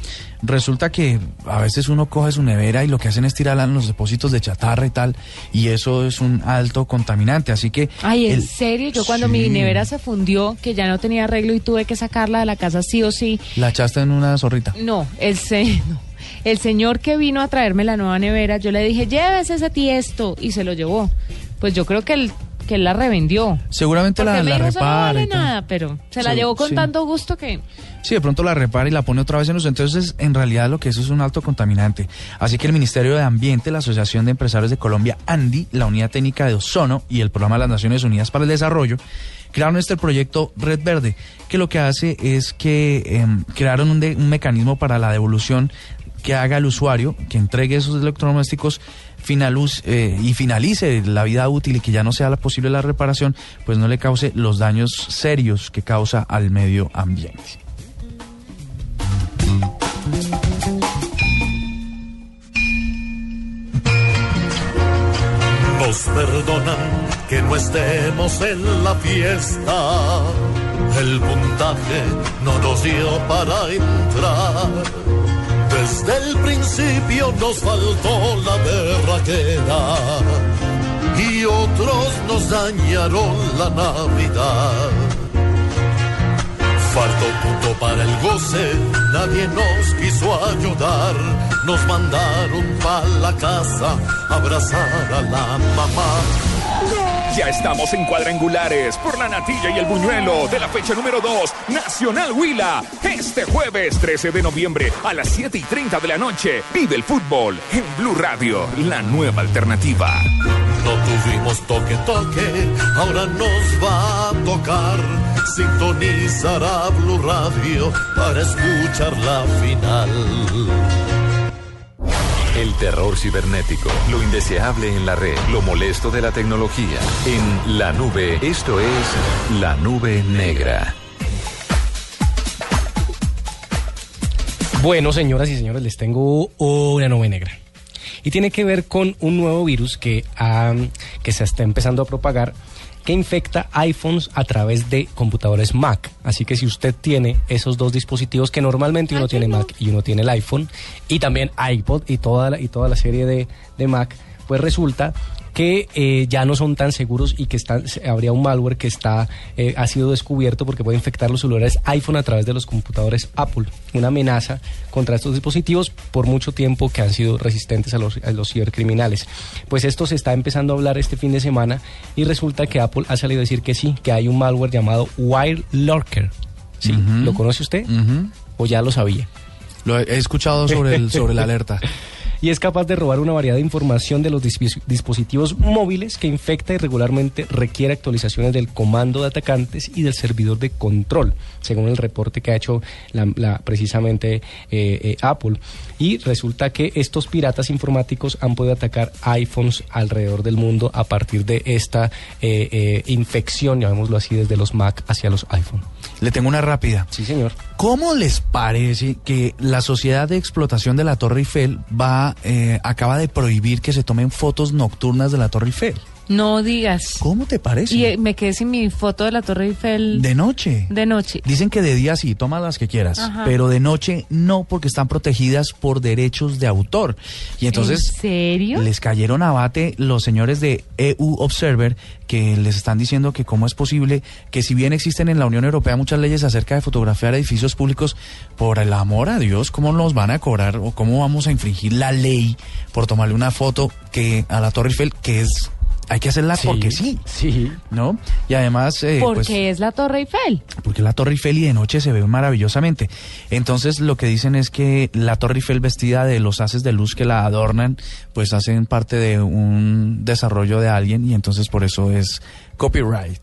Resulta que a veces uno coge su nevera y lo que hacen es tirarla en los depósitos de chatarra y tal, y eso es un alto contaminante, así que... Ay, ¿en el- serio? Yo cuando mi nevera se fundió, que ya no tenía arreglo y tuve que sacarla de la casa sí o sí. La echaste en una zorrita. No, el, se- no. el señor que vino a traerme la nueva nevera, yo le dije, llévese ese tiesto, y se lo llevó. Pues yo creo que él, que él la revendió. Seguramente Porque la, la no repara vale tal. nada, pero se la Sí, llevó con sí. tanto gusto que... Sí, de pronto la repara y la pone otra vez en uso. Entonces, en realidad lo que eso es un alto contaminante. Así que el Ministerio de Ambiente, la Asociación de Empresarios de Colombia, ANDI, la Unidad Técnica de Ozono y el Programa de las Naciones Unidas para el Desarrollo, crearon este proyecto Red Verde, que lo que hace es que em, crearon un, de- un mecanismo para la devolución que haga el usuario, que entregue esos electrodomésticos finaluz- eh, y finalice la vida útil y que ya no sea posible la reparación, pues no le cause los daños serios que causa al medio ambiente. Nos perdonan que no estemos en la fiesta. El puntaje no nos dio para entrar. Desde el principio nos faltó la berraquera y otros nos dañaron la Navidad. Faltó punto para el goce, nadie nos quiso ayudar. Nos mandaron pa' la casa abrazar a la mamá. Ya estamos en cuadrangulares por la natilla y el buñuelo de la fecha número 2, Nacional Huila. Este jueves 13 de noviembre a las 7 y 30 de la noche, vive el fútbol en Blue Radio, la nueva alternativa. No tuvimos toque toque, ahora nos va a tocar sintonizar a Blue Radio para escuchar la final. El terror cibernético, lo indeseable en la red, lo molesto de la tecnología. En la nube, esto es la nube negra. Bueno, señoras y señores, les tengo una nube negra. Y tiene que ver con un nuevo virus que, ah, que se está empezando a propagar que infecta iPhones a través de computadores Mac. Así que si usted tiene esos dos dispositivos que normalmente uno tiene Mac y uno tiene el iPhone y también iPod y toda la, y toda la serie de, de Mac, pues resulta que eh, ya no son tan seguros y que están, habría un malware que está eh, ha sido descubierto porque puede infectar los celulares iPhone a través de los computadores Apple. Una amenaza contra estos dispositivos por mucho tiempo que han sido resistentes a los, a los cibercriminales. Pues esto se está empezando a hablar este fin de semana y resulta que Apple ha salido a decir que sí, que hay un malware llamado WireLurker. ¿Sí? ¿Lo conoce usted? ¿O ya lo sabía? Lo he he escuchado sobre, el, sobre la alerta. y es capaz de robar una variedad de información de los dis- dispositivos móviles que infecta y regularmente requiere actualizaciones del comando de atacantes y del servidor de control, según el reporte que ha hecho precisamente eh, eh, Apple. Y resulta que estos piratas informáticos han podido atacar iPhones alrededor del mundo a partir de esta eh, eh, infección, llamémoslo así, desde los Mac hacia los iPhone. Le tengo una rápida. Sí, señor. ¿Cómo les parece que la sociedad de explotación de la Torre Eiffel va, eh, acaba de prohibir que se tomen fotos nocturnas de la Torre Eiffel? No digas. ¿Cómo te parece? Y eh, me quedé sin mi foto de la Torre Eiffel De noche. de noche. Dicen que de día sí, toma las que quieras, Ajá. pero de noche no, porque están protegidas por derechos de autor. Y entonces ¿En serio? les cayeron a bate los señores de EU Observer que les están diciendo que cómo es posible que si bien existen en la Unión Europea muchas leyes acerca de fotografiar edificios públicos, por el amor a Dios, ¿cómo nos van a cobrar o cómo vamos a infringir la ley por tomarle una foto que a la Torre Eiffel que es hay que hacerla Sí, porque sí, sí, ¿no? Y además eh, Porque pues, es la Torre Eiffel. porque la Torre Eiffel y de noche se ve maravillosamente. Entonces lo que dicen es que la Torre Eiffel vestida de los haces de luz que la adornan, pues hacen parte de un desarrollo de alguien y entonces por eso es copyright.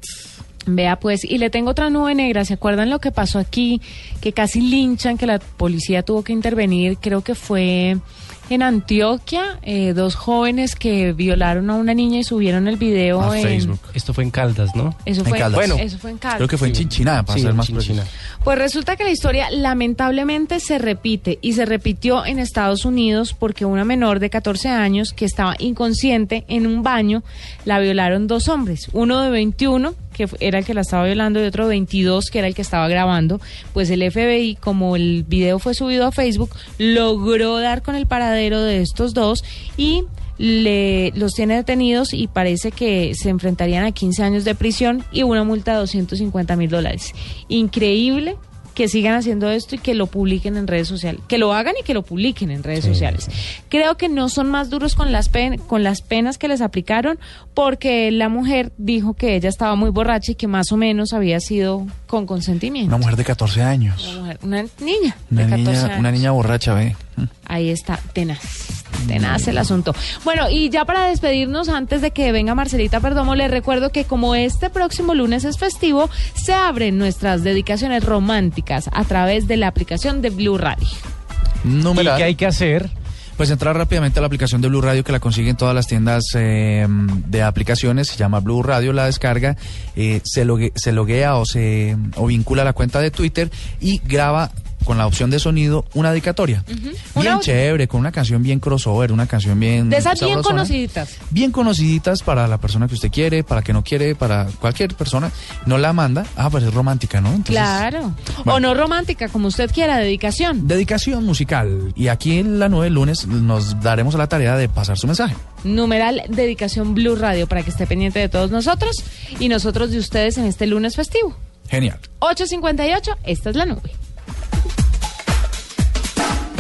Vea pues, y le tengo otra nube negra. ¿Se acuerdan lo que pasó aquí? Que casi linchan, que la policía tuvo que intervenir. Creo que fue en Antioquia, eh, dos jóvenes que violaron a una niña y subieron el video A en Facebook. Esto fue en Caldas, ¿no? Eso En fue, Caldas. bueno, eso fue en Caldas. Creo que fue en Chinchiná, para Sí, ser más Chinchiná. Pues resulta que la historia lamentablemente se repite y se repitió en Estados Unidos porque una menor de 14 años que estaba inconsciente en un baño la violaron dos hombres, uno de 21 que era el que la estaba violando y otro de 22 que era el que estaba grabando. Pues el FBI, como el video fue subido a Facebook, logró dar con el paradero de estos dos y le, los tiene detenidos y parece que se enfrentarían a 15 años de prisión y una multa de 250 mil dólares. Increíble que sigan haciendo esto y que lo publiquen en redes sociales, que lo hagan y que lo publiquen en redes sociales. Creo que no son más duros con las pen- con las penas que les aplicaron porque la mujer dijo que ella estaba muy borracha y que más o menos había sido con consentimiento. Una mujer de 14 años. Una mujer- una niña Una de 14 niña, años. una niña borracha, ve. Ahí está, tenaz, tenaz el asunto. Bueno, y ya para despedirnos, antes de que venga Marcelita Perdomo, les recuerdo que como este próximo lunes es festivo, se abren nuestras dedicaciones románticas a través de la aplicación de Blue Radio. Numeral. ¿Y qué hay que hacer? Pues entrar rápidamente a la aplicación de Blue Radio que la consiguen todas las tiendas eh, de aplicaciones, se llama Blue Radio, la descarga, eh, se, logue- se loguea o se o vincula a la cuenta de Twitter y graba con la opción de sonido una dedicatoria. Bien chévere, con una canción bien crossover, una canción bien... De esas bien conociditas. Bien conociditas para la persona que usted quiere, para que no quiere, para cualquier persona. No la manda. Ah, pues es romántica, ¿no? Entonces, Claro. bueno. O no romántica, como usted quiera, dedicación. Dedicación musical. Y aquí en la 9 lunes nos daremos a la tarea de pasar su mensaje. Numeral Dedicación Blue Radio para que esté pendiente de todos nosotros y nosotros de ustedes en este lunes festivo. Genial. 8.58, esta es la nube.